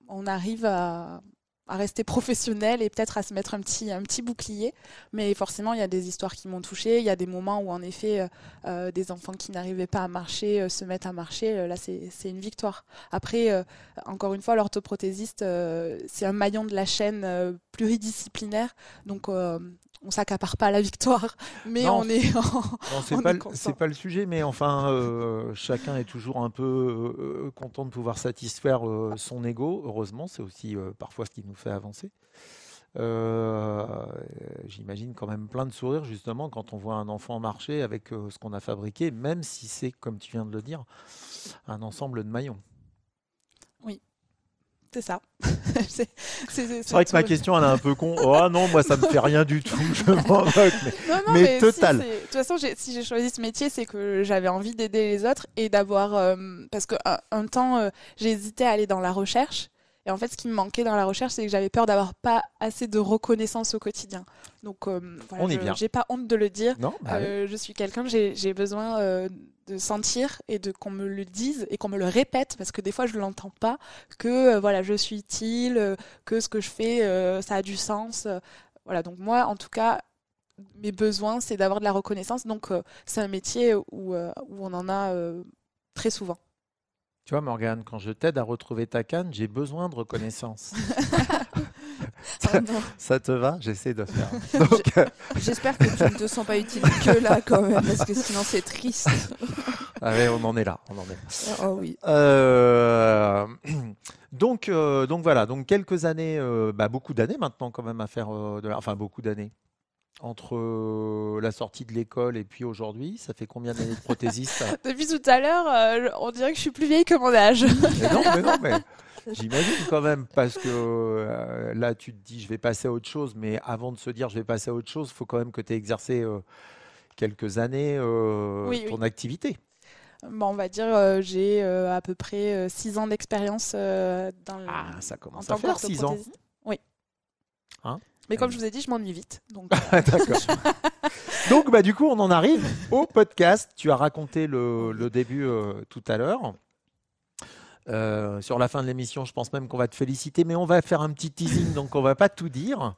on arrive à, à rester professionnel et peut-être à se mettre un petit, un petit bouclier. Mais forcément, il y a des histoires qui m'ont touchée. Il y a des moments où, en effet, euh, euh, des enfants qui n'arrivaient pas à marcher euh, se mettent à marcher. Là, c'est une victoire. Après, encore une fois, l'orthoprothésiste, c'est un maillon de la chaîne pluridisciplinaire. Donc, on s'accapare pas la victoire, mais Non. on est en- Non, c'est pas, pas le sujet, mais enfin, euh, chacun est toujours un peu euh, content de pouvoir satisfaire euh, son ego. Heureusement, c'est aussi parfois ce qui nous fait avancer. J'imagine quand même plein de sourires justement quand on voit un enfant marcher avec ce qu'on a fabriqué, même si c'est, comme tu viens de le dire, un ensemble de maillons. C'est ça. c'est c'est- C'est vrai que ma question, elle est un peu con. Oh non, moi, ça me fait rien du tout. Je m'en moque. mais- Non, non, Mais mais, total. de toute façon, j'ai- si j'ai choisi ce métier, c'est que j'avais envie d'aider les autres et d'avoir. euh, parce qu'un un temps, euh, j'ai hésité à aller dans la recherche. Et en fait, ce qui me manquait dans la recherche, c'est que j'avais peur d'avoir pas assez de reconnaissance au quotidien. Donc, euh, voilà, On je- j'ai pas honte de le dire. Non, bah, Euh, je suis quelqu'un, j'ai j'ai besoin euh, de sentir et de qu'on me le dise et qu'on me le répète parce que des fois je l'entends pas que euh, voilà je suis utile, euh, que ce que je fais euh, ça a du sens. voilà donc moi en tout cas mes besoins c'est d'avoir de la reconnaissance donc c'est un métier où, où on en a très souvent. Tu vois, Morgane, quand je t'aide à retrouver ta canne, j'ai besoin de reconnaissance. Oh. Ça te va J'essaie de faire. Euh, J'espère que tu ne te sens pas utile que là quand même, parce que sinon c'est triste. ah ouais, on en est là. On en est là. Oh oui. Euh, donc, euh, donc voilà, donc quelques années, euh, bah, beaucoup d'années maintenant quand même à faire, de la- enfin beaucoup d'années. Entre la sortie de l'école et puis aujourd'hui, ça fait combien d'années de prothésiste Depuis tout à l'heure on dirait que je suis plus vieille que mon âge. Mais non, mais non, mais j'imagine quand même, parce que euh, là, tu te dis, je vais passer à autre chose, mais avant de se dire, je vais passer à autre chose, il faut quand même que tu aies exercé euh, quelques années euh, Oui, ton oui. activité. Bon, on va dire j'ai à peu près 6 ans d'expérience dans le, Ah, ça en commence à faire 6 ans. Oui. Hein Mais comme je vous ai dit, je m'ennuie vite. Donc, D'accord. Donc, bah, du coup, on en arrive au podcast. Tu as raconté le, le début euh, tout à l'heure. Euh, sur la fin de l'émission, je pense même qu'on va te féliciter, mais on va faire un petit teasing, donc on va pas tout dire.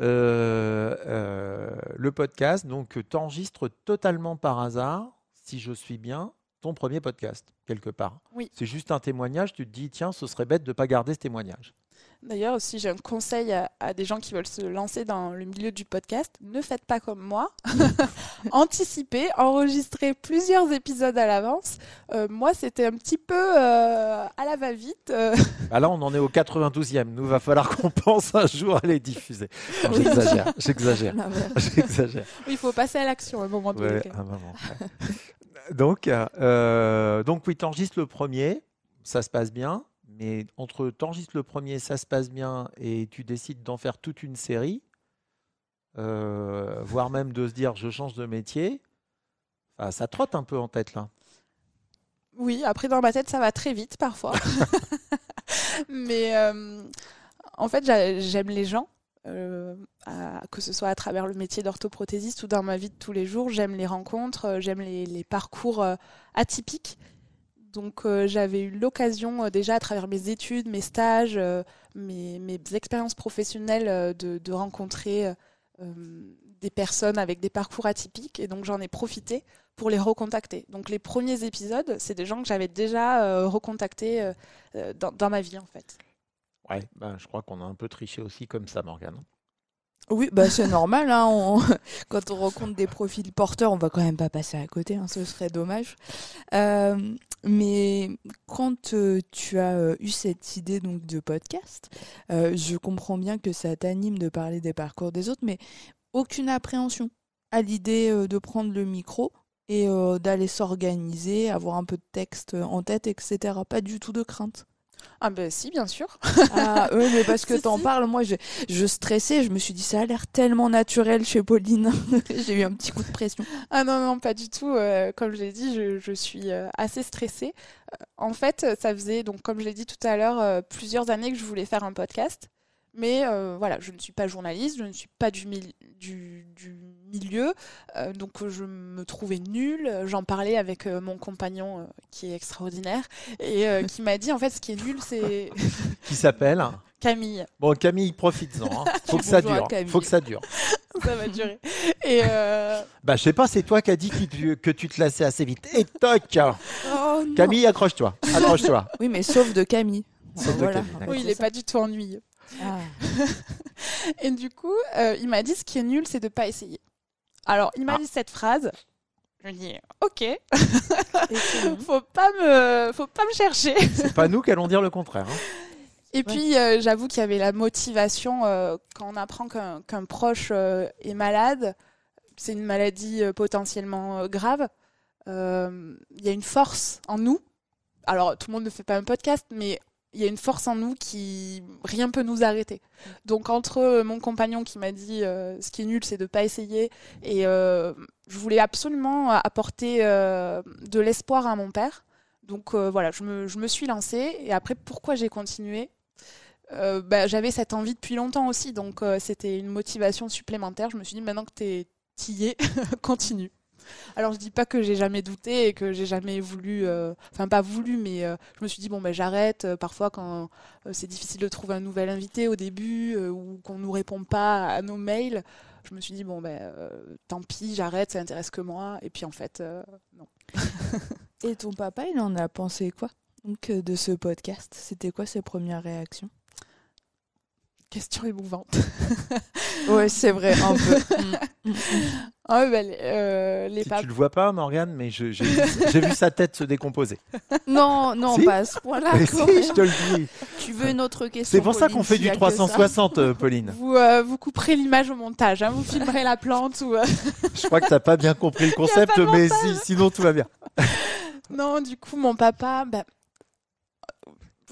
Euh, euh, le podcast, donc tu enregistres totalement par hasard, si je suis bien, ton premier podcast, quelque part. Oui. C'est juste un témoignage, tu te dis, tiens, ce serait bête de ne pas garder ce témoignage. D'ailleurs, si j'ai un conseil à, à des gens qui veulent se lancer dans le milieu du podcast, ne faites pas comme moi. Anticipez, enregistrez plusieurs épisodes à l'avance. Euh, moi, c'était un petit peu euh, à la va-vite. Bah là, on en est au 92e. Nous, va falloir qu'on pense un jour à les diffuser. J'exagère, j'exagère, il faut passer à l'action à un moment donné. Ouais, un moment, donc, euh, donc, oui, t'enregistres le premier, ça se passe bien. Mais entre t'enregistres le premier, ça se passe bien, et tu décides d'en faire toute une série, euh, voire même de se dire je change de métier, enfin, ça trotte un peu en tête là. Oui, après dans ma tête, ça va très vite parfois. Mais euh, en fait, j'a- j'aime les gens, euh, à- que ce soit à travers le métier d'orthoprothésiste ou dans ma vie de tous les jours. J'aime les rencontres, j'aime les, les parcours atypiques. Donc euh, j'avais eu l'occasion euh, déjà à travers mes études, mes stages, euh, mes, mes expériences professionnelles euh, de, de rencontrer euh, des personnes avec des parcours atypiques et donc j'en ai profité pour les recontacter. Donc les premiers épisodes, c'est des gens que j'avais déjà euh, recontactés dans, dans ma vie en fait. Ouais, ben, je crois qu'on a un peu triché aussi comme ça, Morgane. Oui, bah c'est normal. Hein, on- Quand on rencontre des profils porteurs, on va quand même pas passer à côté. hein, ce serait dommage. Euh, mais quand euh, tu as euh, eu cette idée donc de podcast, euh, je comprends bien que ça t'anime de parler des parcours des autres, mais aucune appréhension à l'idée de prendre le micro et d'aller s'organiser, avoir un peu de texte en tête, etc. Pas du tout de crainte. Ah ben si, bien sûr. Ah oui, mais parce que Si, t'en si. parles, moi je, je stressais, je me suis dit ça a l'air tellement naturel chez Pauline. J'ai eu un petit coup de pression. Ah non, non, pas du tout. Euh, comme je l'ai dit, je, je suis euh, assez stressée. Euh, en fait, ça faisait, donc, comme je l'ai dit tout à l'heure, plusieurs années que je voulais faire un podcast. Mais voilà, je ne suis pas journaliste, je ne suis pas du, du, du milieu, euh, donc je me trouvais nulle. J'en parlais avec euh, mon compagnon euh, qui est extraordinaire et euh, qui m'a dit en fait ce qui est nul c'est Qui s'appelle? Camille. Bon, Camille, profites-en. hein. Faut que ça dure. Camille. Faut que ça dure. Ça va durer. Et euh, Bah, je sais pas, c'est toi qui as dit que tu, que tu te lassais assez vite. Et toc Oh. Camille, accroche-toi. Accroche-toi. Oui, mais sauf de Camille. Sauf de Voilà. Camille, d'accord. oui, il n'est pas du tout ennuyeux. Ah. Et du coup, euh, il m'a dit ce qui est nul, c'est de pas essayer. Alors, il m'a Ah. dit cette phrase. Je lui ai dit, ok, faut pas me, faut pas me chercher. C'est pas nous qui allons dire le contraire. hein. Et puis, euh, j'avoue qu'il y avait la motivation euh, quand on apprend qu'un qu'un proche euh, est malade. C'est une maladie euh, potentiellement euh, grave. Euh, Il y a une force en nous. Alors, tout le monde ne fait pas un podcast, mais il y a une force en nous qui rien peut nous arrêter. Donc entre euh, mon compagnon qui m'a dit euh, ce qui est nul, c'est de pas essayer, et euh, je voulais absolument apporter de l'espoir à mon père. Donc voilà, je me, suis lancée. Et après, pourquoi j'ai continué? Bah, J'avais cette envie depuis longtemps aussi, donc c'était une motivation supplémentaire. Je me suis dit, maintenant que y es, continue. Alors je dis pas que j'ai jamais douté et que j'ai jamais voulu, euh, enfin pas voulu, mais euh, je me suis dit bon ben j'arrête. Euh, Parfois quand c'est difficile de trouver un nouvel invité au début ou qu'on nous répond pas à nos mails, je me suis dit bon ben tant pis, j'arrête, ça intéresse que moi. Et puis en fait non. Et ton papa, il en a pensé quoi donc, de ce podcast? C'était quoi ses premières réactions Question émouvante. Ouais, c'est vrai, un peu. Mm. Ah ouais, ben, les, euh, les Si papas. tu le vois pas, Morgane, mais j'ai vu, j'ai vu sa tête se décomposer. Non, non, Si pas à ce point-là. Si, je te le dis. Tu veux une autre question C'est pour ça qu'on fait du a que ça 360, euh, Pauline. Vous, euh, vous couperez l'image au montage, hein, vous filmerez la plante ou. Je crois que t'as pas bien compris le concept, mais si, sinon tout va bien. Non, du coup, mon papa, bah,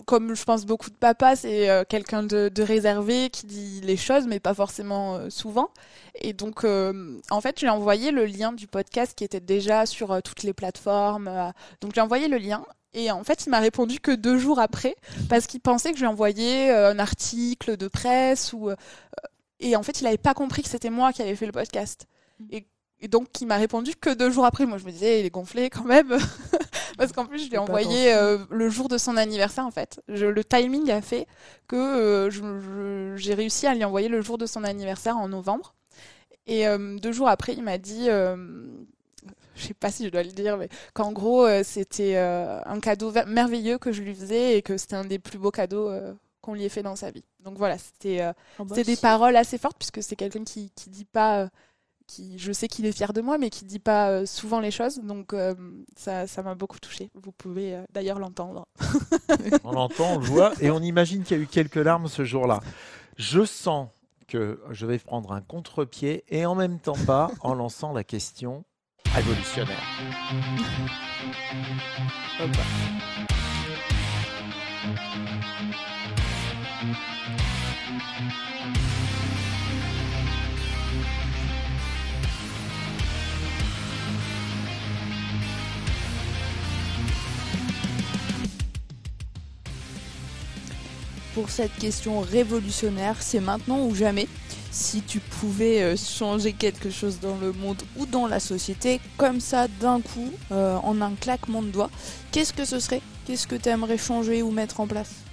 comme je pense beaucoup de papas, c'est euh, quelqu'un de, de réservé qui dit les choses, mais pas forcément euh, souvent. Et donc, euh, en fait, je lui ai envoyé le lien du podcast qui était déjà sur toutes les plateformes. donc, je lui ai envoyé le lien. Et en fait, il m'a répondu que deux jours après, parce qu'il pensait que envoyais euh, un article de presse ou. et en fait, il n'avait pas compris que c'était moi qui avais fait le podcast. Et, et donc, il m'a répondu que deux jours après. Moi, je me disais, il est gonflé quand même. Parce qu'en plus, je lui ai Fais pas envoyé euh, le jour de son anniversaire, en fait. Je- le timing a fait que euh, j'ai réussi à lui envoyer le jour de son anniversaire en novembre. Et euh, deux jours après, il m'a dit, je sais pas si je dois le dire, mais qu'en gros, c'était un cadeau merveilleux que je lui faisais et que c'était un des plus beaux cadeaux qu'on lui ait fait dans sa vie. Donc voilà, c'était Ah bah des paroles assez fortes puisque c'est quelqu'un qui qui dit pas qui je sais qu'il est fier de moi mais qui dit pas euh, souvent les choses donc euh, ça ça m'a beaucoup touchée vous pouvez euh, d'ailleurs l'entendre On l'entend, on le voit, et on imagine qu'il y a eu quelques larmes ce jour-là. Je sens que je vais prendre un contre-pied et en même temps pas en lançant la question révolutionnaire. Pour cette question révolutionnaire, c'est maintenant ou jamais. Si tu pouvais euh, changer quelque chose dans le monde ou dans la société, comme ça d'un coup, euh, en un claquement de doigts, qu'est-ce que ce serait? Qu'est-ce que tu aimerais changer ou mettre en place?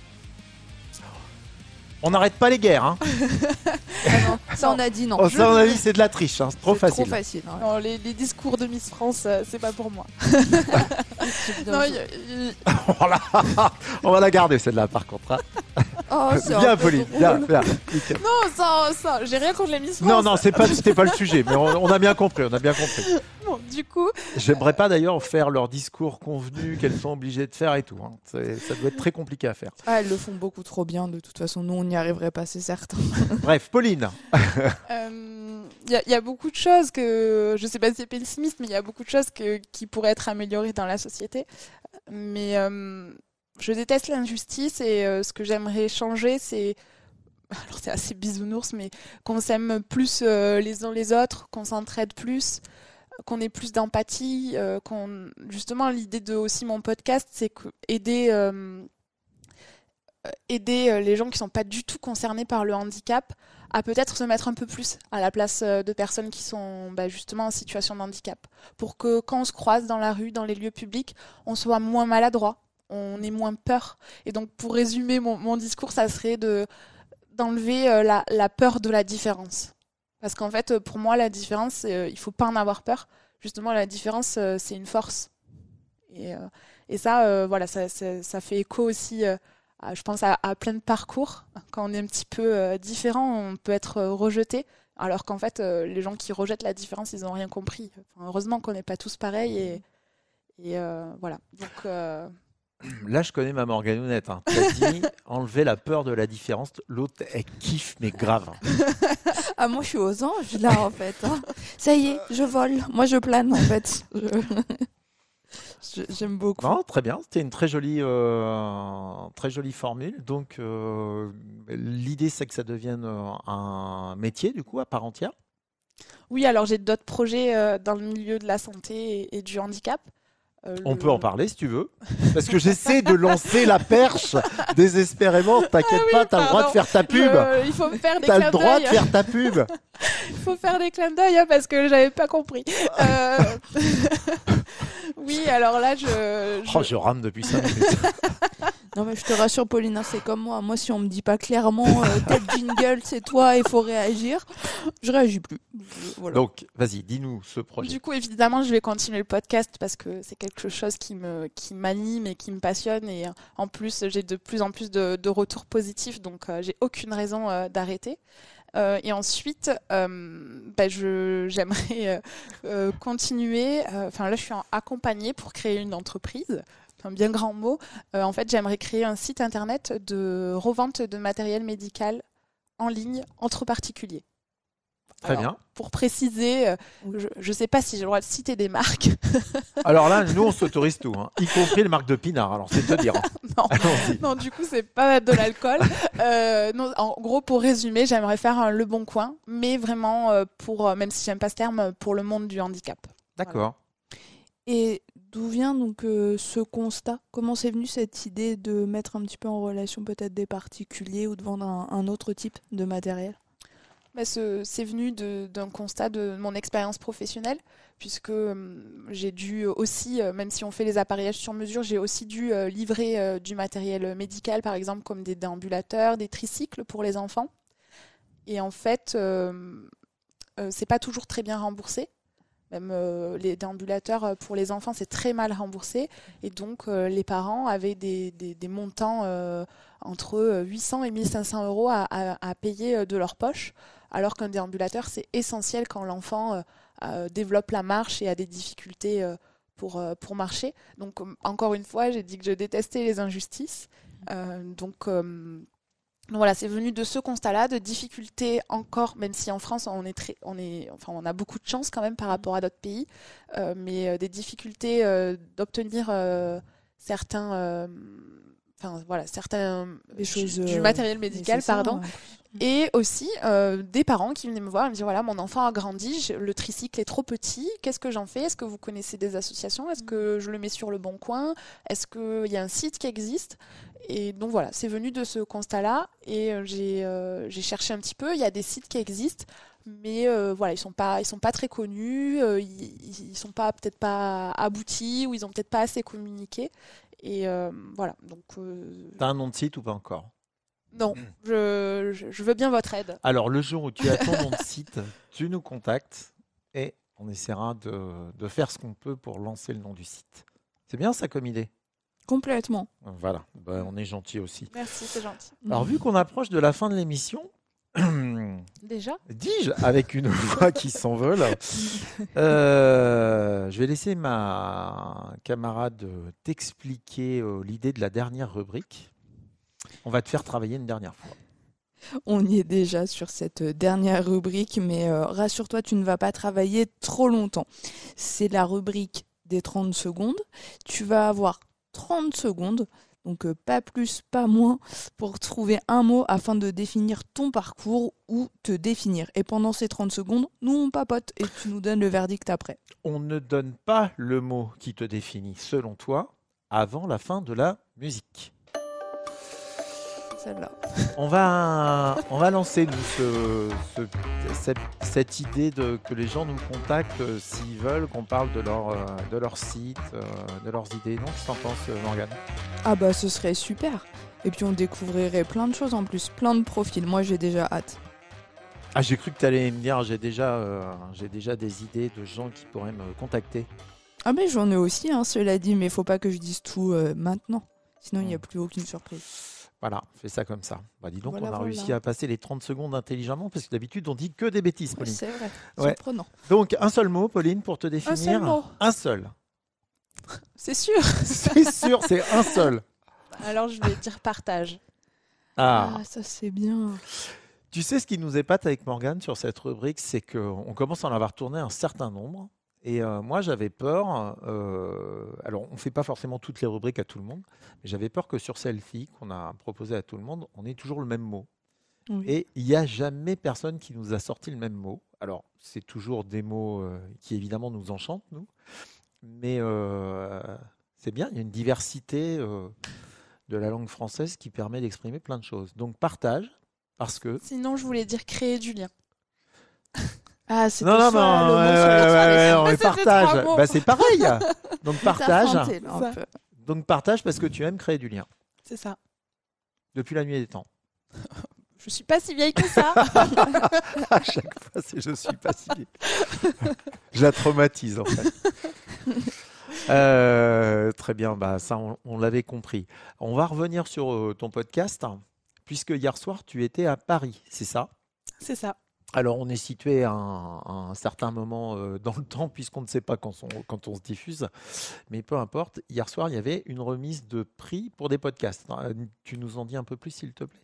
On n'arrête pas les guerres, hein. Ça, on a dit non. Oh, ça, on a dit, c'est de la triche, hein. c'est trop facile. Trop facile. hein. Non, les, les discours de Miss France euh, c'est pas pour moi non, y on va la garder celle-là par contre. hein. Oh, c'est Bien, drôle. bien, bien. Non ça ça j'ai rien contre les Miss France Non, non, c'est pas, c'était pas le sujet, mais on, on a bien compris, on a bien compris. Bon, du coup J'aimerais pas d'ailleurs faire leur discours convenu qu'elles sont obligées de faire et tout. hein. Ça doit être très compliqué à faire. Ah, elles le font beaucoup trop bien. De toute façon, nous, on n'y arriverait pas, c'est certain. Bref, Pauline, Euh, Il y, a- il y a beaucoup de choses que, je sais pas si c'est pessimiste, mais il y a beaucoup de choses que, qui pourraient être améliorées dans la société. Mais euh, je déteste l'injustice et euh, ce que j'aimerais changer, c'est alors c'est assez bisounours, mais qu'on s'aime plus euh, les uns les autres, qu'on s'entraide plus, qu'on ait plus d'empathie, euh, qu'on justement l'idée de aussi mon podcast, c'est que aider euh, aider euh, les gens qui sont pas du tout concernés par le handicap à peut-être se mettre un peu plus à la place euh, de personnes qui sont bah, justement en situation de handicap, pour que quand on se croise dans la rue, dans les lieux publics, on soit moins maladroit, on ait moins peur. Et donc pour résumer mon, discours, ça serait de d'enlever euh, la, peur de la différence. Parce qu'en fait, pour moi, la différence, il faut pas en avoir peur. Justement, la différence, c'est une force. Et, et ça, voilà, ça, ça, fait écho aussi, je pense, à, à plein de parcours. Quand on est un petit peu euh, différent, on peut être euh, rejeté. Alors qu'en fait, euh, les gens qui rejettent la différence, ils n'ont rien compris. Enfin, heureusement qu'on n'est pas tous pareils. Et, et euh, voilà. Donc, euh, Là, je connais ma Morganounette. Hein. T'as dit enlever la peur de la différence. L'autre, elle kiffe, mais grave. Ah, moi, je suis aux anges, là, en fait. hein. Ça y est, je vole. Moi, je plane, en fait. Je- J'aime beaucoup. Non, très bien. C'était une très jolie, euh, très jolie formule. Donc, euh, l'idée, c'est que ça devienne euh, un métier, du coup, à part entière. oui, alors j'ai d'autres projets euh, dans le milieu de la santé et, et du handicap. Euh, On le- peut en parler si tu veux. Parce que j'essaie de lancer la perche désespérément. T'inquiète Ah oui, pas, t'as le droit de faire ta pub. Il faut faire des T'as le droit de faire ta pub. Il faut faire des clins d'œil hein, parce que j'avais pas compris. Euh, oui, alors là, je, je- Oh, je rame depuis 5 minutes. Non, mais je te rassure, Pauline, hein, c'est comme moi. Moi, si on me dit pas clairement, euh, tel jingle, c'est toi, il faut réagir, je réagis plus. Voilà. Donc, vas-y, dis-nous ce projet. du coup, évidemment, je vais continuer le podcast parce que c'est quelque chose qui me qui m'anime et qui me passionne. Et euh, en plus, j'ai de plus en plus de, de retours positifs, donc euh, j'ai aucune raison euh, d'arrêter. Euh, et ensuite, euh, bah, j'aimerais euh, euh, continuer. Enfin, là, je suis accompagnée pour créer une entreprise. Un bien grand mot. En fait, j'aimerais créer un site internet de revente de matériel médical en ligne entre particuliers. Très Alors, bien. Pour préciser, euh, je ne sais pas si j'ai le droit de citer des marques. Alors là, nous, on s'autorise tout, hein, y compris les marques de pinard. Alors, c'est te dire. hein. non. Du coup, c'est pas de l'alcool. Euh, non, en gros, pour résumer, j'aimerais faire un Le Bon Coin, mais vraiment euh, pour, même si j'aime pas ce terme, pour le monde du handicap. D'accord. Et d'où vient donc euh, ce constat? Comment c'est venu cette idée de mettre un petit peu en relation peut-être des particuliers ou de vendre un, un autre type de matériel? Bah, ce- c'est venu d'un constat de mon expérience professionnelle, puisque euh, j'ai dû aussi, euh, même si on fait les appareillages sur mesure, j'ai aussi dû euh, livrer du matériel médical, par exemple comme des déambulateurs, des tricycles pour les enfants. Et en fait, euh, c'est pas toujours très bien remboursé. Même les déambulateurs pour les enfants, c'est très mal remboursé. Et donc, les parents avaient des, montants entre euh, 800 et 1500 euros à, à- payer de leur poche, alors qu'un déambulateur, c'est essentiel quand l'enfant euh, euh, développe la marche et a des difficultés euh, pour, pour marcher. Donc, encore une fois, j'ai dit que je détestais les injustices. Euh, donc, voilà, c'est venu de ce constat-là, de difficultés encore, même si en France on est très, on est, enfin on a beaucoup de chance quand même par rapport à d'autres pays, euh, mais euh, des difficultés euh, d'obtenir certains, enfin voilà, certains Des choses, du euh, matériel médical, pardon, ouais. et aussi euh, des parents qui venaient me voir et me disaient voilà mon enfant a grandi, le tricycle est trop petit, qu'est-ce que j'en fais? Est-ce que vous connaissez des associations? Est-ce que je le mets sur le bon coin? Est-ce qu'il y a un site qui existe? Et donc voilà, c'est venu de ce constat-là et euh, j'ai euh, j'ai cherché un petit peu. Il y a des sites qui existent, mais euh, voilà ils sont pas ils sont pas très connus, euh, ils, ils sont pas peut-être pas aboutis ou ils ont peut-être pas assez communiqué. Et euh, voilà donc euh, T'as un nom de site ou pas encore? Non, je, je, je veux bien votre aide. Alors, le jour où tu as ton nom de site, tu nous contactes et on essaiera de, de faire ce qu'on peut pour lancer le nom du site. C'est bien ça comme idée? Complètement. Voilà, Ben, on est gentil aussi. Merci, c'est gentil. Alors, vu qu'on approche de la fin de l'émission, Déjà? Dis-je avec une voix qui s'envole, euh, je vais laisser ma camarade t'expliquer euh, l'idée de la dernière rubrique. On va te faire travailler une dernière fois. On y est déjà sur cette dernière rubrique, mais euh, rassure-toi, tu ne vas pas travailler trop longtemps. C'est la rubrique des 30 secondes. Tu vas avoir 30 secondes Donc euh, pas plus, pas moins, pour trouver un mot afin de définir ton parcours ou te définir. Et pendant ces 30 secondes, nous on papote et tu nous donnes le verdict après. On ne donne pas le mot qui te définit, selon toi, avant la fin de la musique. Celle-là. On va, on va lancer nous, ce- ce- cette, cette idée de, que les gens nous contactent euh, s'ils veulent qu'on parle de leur, euh, de leur site, euh, de leurs idées. Non, qu'est-ce que t'en penses, Morgane? Ah bah ce serait super. Et puis on découvrirait plein de choses en plus, plein de profils. Moi j'ai déjà hâte. Ah, j'ai cru que tu allais me dire j'ai déjà, j'ai déjà des idées de gens qui pourraient me contacter. Ah mais j'en ai aussi, hein, cela dit, mais faut pas que je dise tout maintenant. Sinon il n'y a plus aucune surprise. Voilà, fais ça comme ça. Bah, dis donc, Voilà, on a voilà. réussi à passer les 30 secondes intelligemment parce que d'habitude on dit que des bêtises, Pauline. C'est vrai, Ouais. surprenant. Donc, un seul mot, Pauline, pour te définir. Un seul mot, Un seul. c'est sûr. C'est sûr, c'est un seul. Alors je vais dire partage. Ah. Ah, ça c'est bien. Tu sais ce qui nous épate avec Morgane sur cette rubrique, c'est qu'on commence à en avoir tourné un certain nombre. Et euh, moi, j'avais peur. euh, alors, on ne fait pas forcément toutes les rubriques à tout le monde, mais j'avais peur que sur celle-ci, qu'on a proposée à tout le monde, on ait toujours le même mot. Oui. Et il n'y a jamais personne qui nous a sorti le même mot. Alors, c'est toujours des mots euh, qui, évidemment, nous enchantent, nous. Mais c'est bien, il y a une diversité de la langue française qui permet d'exprimer plein de choses. Donc, partage, parce que Sinon je voulais dire créer du lien. Ah, c'est Non, non, non, ouais, ouais, ouais, ouais, non, C'était trois partage. Bah, c'est pareil. Donc partage. Donc partage parce que tu aimes créer du lien C'est ça. depuis la nuit des temps. Je suis pas si vieille que ça. À chaque fois, c'est je suis pas si vieille. Je la traumatise en fait. Euh, très bien, bah ça on, on l'avait compris. On va revenir sur euh, ton podcast puisque hier soir tu étais à Paris, c'est ça? C'est ça. Alors, on est situé à un, à un certain moment euh, dans le temps, puisqu'on ne sait pas quand on, quand on se diffuse. Mais peu importe, hier soir, il y avait une remise de prix pour des podcasts. Euh, Tu nous en dis un peu plus, s'il te plaît?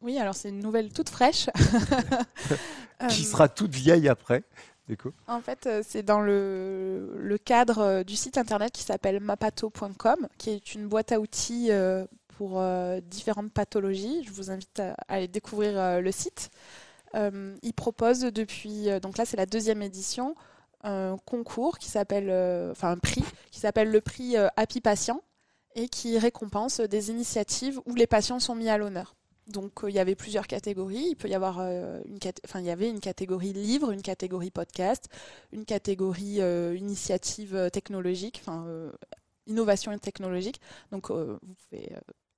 Oui, alors c'est une nouvelle toute fraîche. Qui Euh, sera toute vieille après, du coup. En fait, euh, c'est dans le, le cadre du site internet qui s'appelle mapato.com, qui est une boîte à outils pour différentes pathologies. Je vous invite à, aller découvrir le site. Euh, il propose depuis, euh, donc là c'est la deuxième édition, un concours qui s'appelle, euh, enfin un prix qui s'appelle le prix Happy Patient et qui récompense des initiatives où les patients sont mis à l'honneur. Donc il y avait plusieurs catégories. Il peut y avoir euh, une, enfin il y avait une catégorie livre, une catégorie podcast, une catégorie initiative technologique, enfin innovation technologique. Donc vous pouvez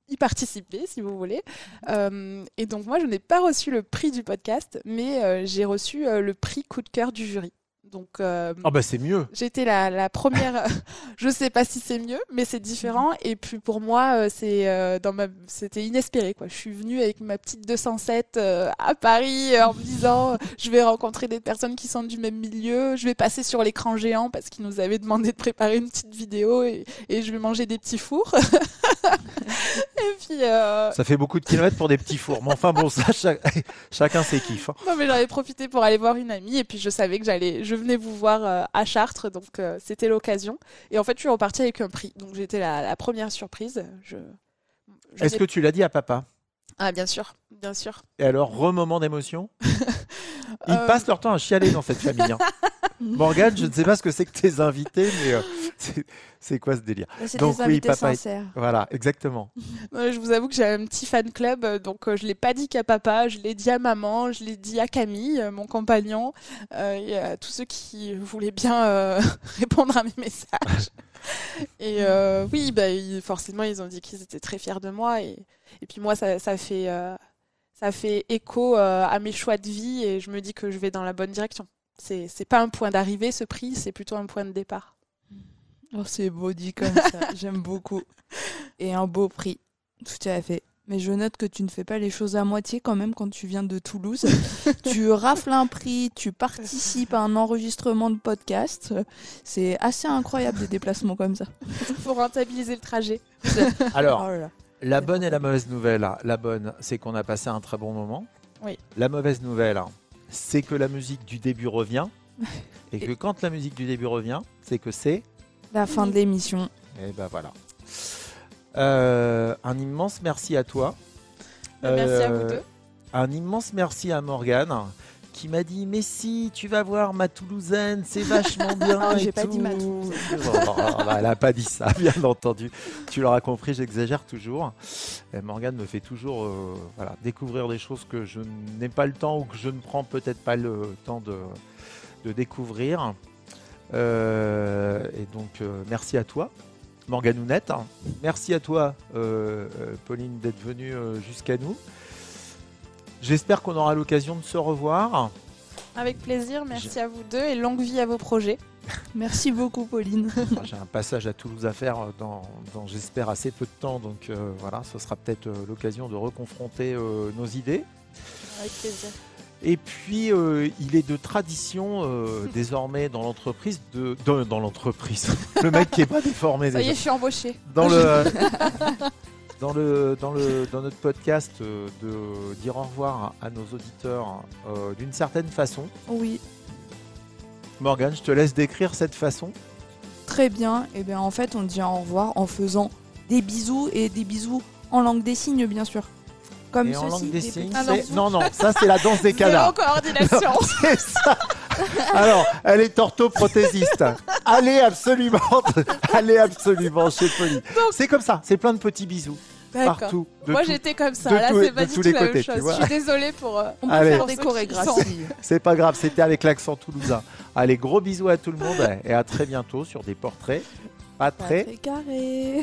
y participer si vous voulez. Euh, et donc moi je n'ai pas reçu le prix du podcast, mais euh, j'ai reçu euh, le prix coup de cœur du jury. Donc euh, Ah bah c'est mieux. J'étais la, la première. je sais pas si c'est mieux, mais c'est différent. Et puis pour moi, euh, c'est euh, dans ma, c'était inespéré quoi. Je suis venue avec ma petite 207 euh, à Paris en me disant, je vais rencontrer des personnes qui sont du même milieu. Je vais passer sur l'écran géant parce qu'ils nous avaient demandé de préparer une petite vidéo et, et je vais manger des petits fours. et puis. euh, Ça fait beaucoup de kilomètres pour des petits fours. Mais enfin bon, ça, chac- chacun ses kiffs. hein. Non, mais j'en ai profité pour aller voir une amie et puis je savais que j'allais, je venais vous voir euh, à Chartres, donc euh, c'était l'occasion. Et en fait, je suis repartie avec un prix, donc j'étais la, la première surprise. Je, je Est-ce que tu l'as dit à papa? Ah, bien sûr, bien sûr. Et alors, remoment d'émotion? Ils Euh, passent leur temps à chialer dans cette famille. hein. Morgane, je ne sais pas ce que c'est que tes invités, mais euh, c'est- quoi ce délire? Là, C'est Donc des oui, est- sincères. Voilà, exactement. euh, je vous avoue que j'ai un petit fan club, euh, donc euh, je l'ai pas dit qu'à papa, je l'ai dit à maman, je l'ai dit à Camille, euh, mon compagnon, euh, et à tous ceux qui voulaient bien euh, répondre à mes messages. Et euh, oui, bah, ils- forcément, ils ont dit qu'ils étaient très fiers de moi. Et, et puis moi, ça, ça fait, euh, ça fait écho euh, à mes choix de vie et je me dis que je vais dans la bonne direction. C'est, c'est pas un point d'arrivée, ce prix, c'est plutôt un point de départ. Oh, c'est beau dit comme ça, j'aime beaucoup. Et un beau prix, tout à fait. Mais je note que tu ne fais pas les choses à moitié quand même quand tu viens de Toulouse. tu rafles un prix, tu participes à un enregistrement de podcast. C'est assez incroyable des déplacements comme ça. Faut rentabiliser le trajet. Alors, Oh là là. La bonne et la mauvaise nouvelle. La bonne, c'est qu'on a passé un très bon moment. Oui. La mauvaise nouvelle, c'est que la musique du début revient. Et que quand la musique du début revient, c'est que c'est. La fin de l'émission. Et ben voilà. Euh, un immense merci à toi. Merci à vous Euh, deux. Un immense merci à Morgane qui m'a dit mais si tu vas voir ma Toulousaine c'est vachement bien Non, et j'ai pas tout. dit ma Oh, bah, elle a pas dit ça bien entendu. Tu l'auras compris j'exagère toujours. Et Morgane me fait toujours euh, voilà découvrir des choses que je n'ai pas le temps ou que je ne prends peut-être pas le temps de, de découvrir. Euh, et donc euh, merci à toi Morgane Ounette merci à toi Pauline d'être venue jusqu'à nous J'espère qu'on aura l'occasion de se revoir. Avec plaisir, merci à vous deux et longue vie à vos projets. Merci beaucoup, Pauline. Enfin, J'ai un passage à Toulouse à faire euh, dans, dans, j'espère, assez peu de temps. Donc euh, voilà, ce sera peut-être euh, l'occasion de reconfronter euh, nos idées. Avec plaisir. Et puis, euh, il est de tradition euh, désormais dans l'entreprise de... Dans, dans l'entreprise. Le mec qui est pas déformé Ça y est, je suis embauchée. Dans le... Dans, le, dans, le, dans notre podcast, euh, de dire au revoir à nos auditeurs euh, d'une certaine façon. Oui, Morgane, je te laisse décrire cette façon. très bien. Et bien, en fait, on dit au revoir en faisant des bisous et des bisous en langue des signes, bien sûr. Comme Et en ceci. langue des des signes, Ah non. non, non, ça c'est la danse des Zéro cadavres. coordination. C'est ça. Alors, elle est orthoprothésiste. Allez absolument, allez absolument chez Polly. C'est comme ça, c'est plein de petits bisous partout. de Moi j'étais comme ça, de là c'est pas de du tous tout la côtés, même tu chose. vois. Je suis désolée pour. euh, On peut Allez. faire des chorégraphies. C'est pas grave, c'était avec l'accent toulousain. Allez, gros bisous à tout le monde et à très bientôt sur des portraits pas Pas très. très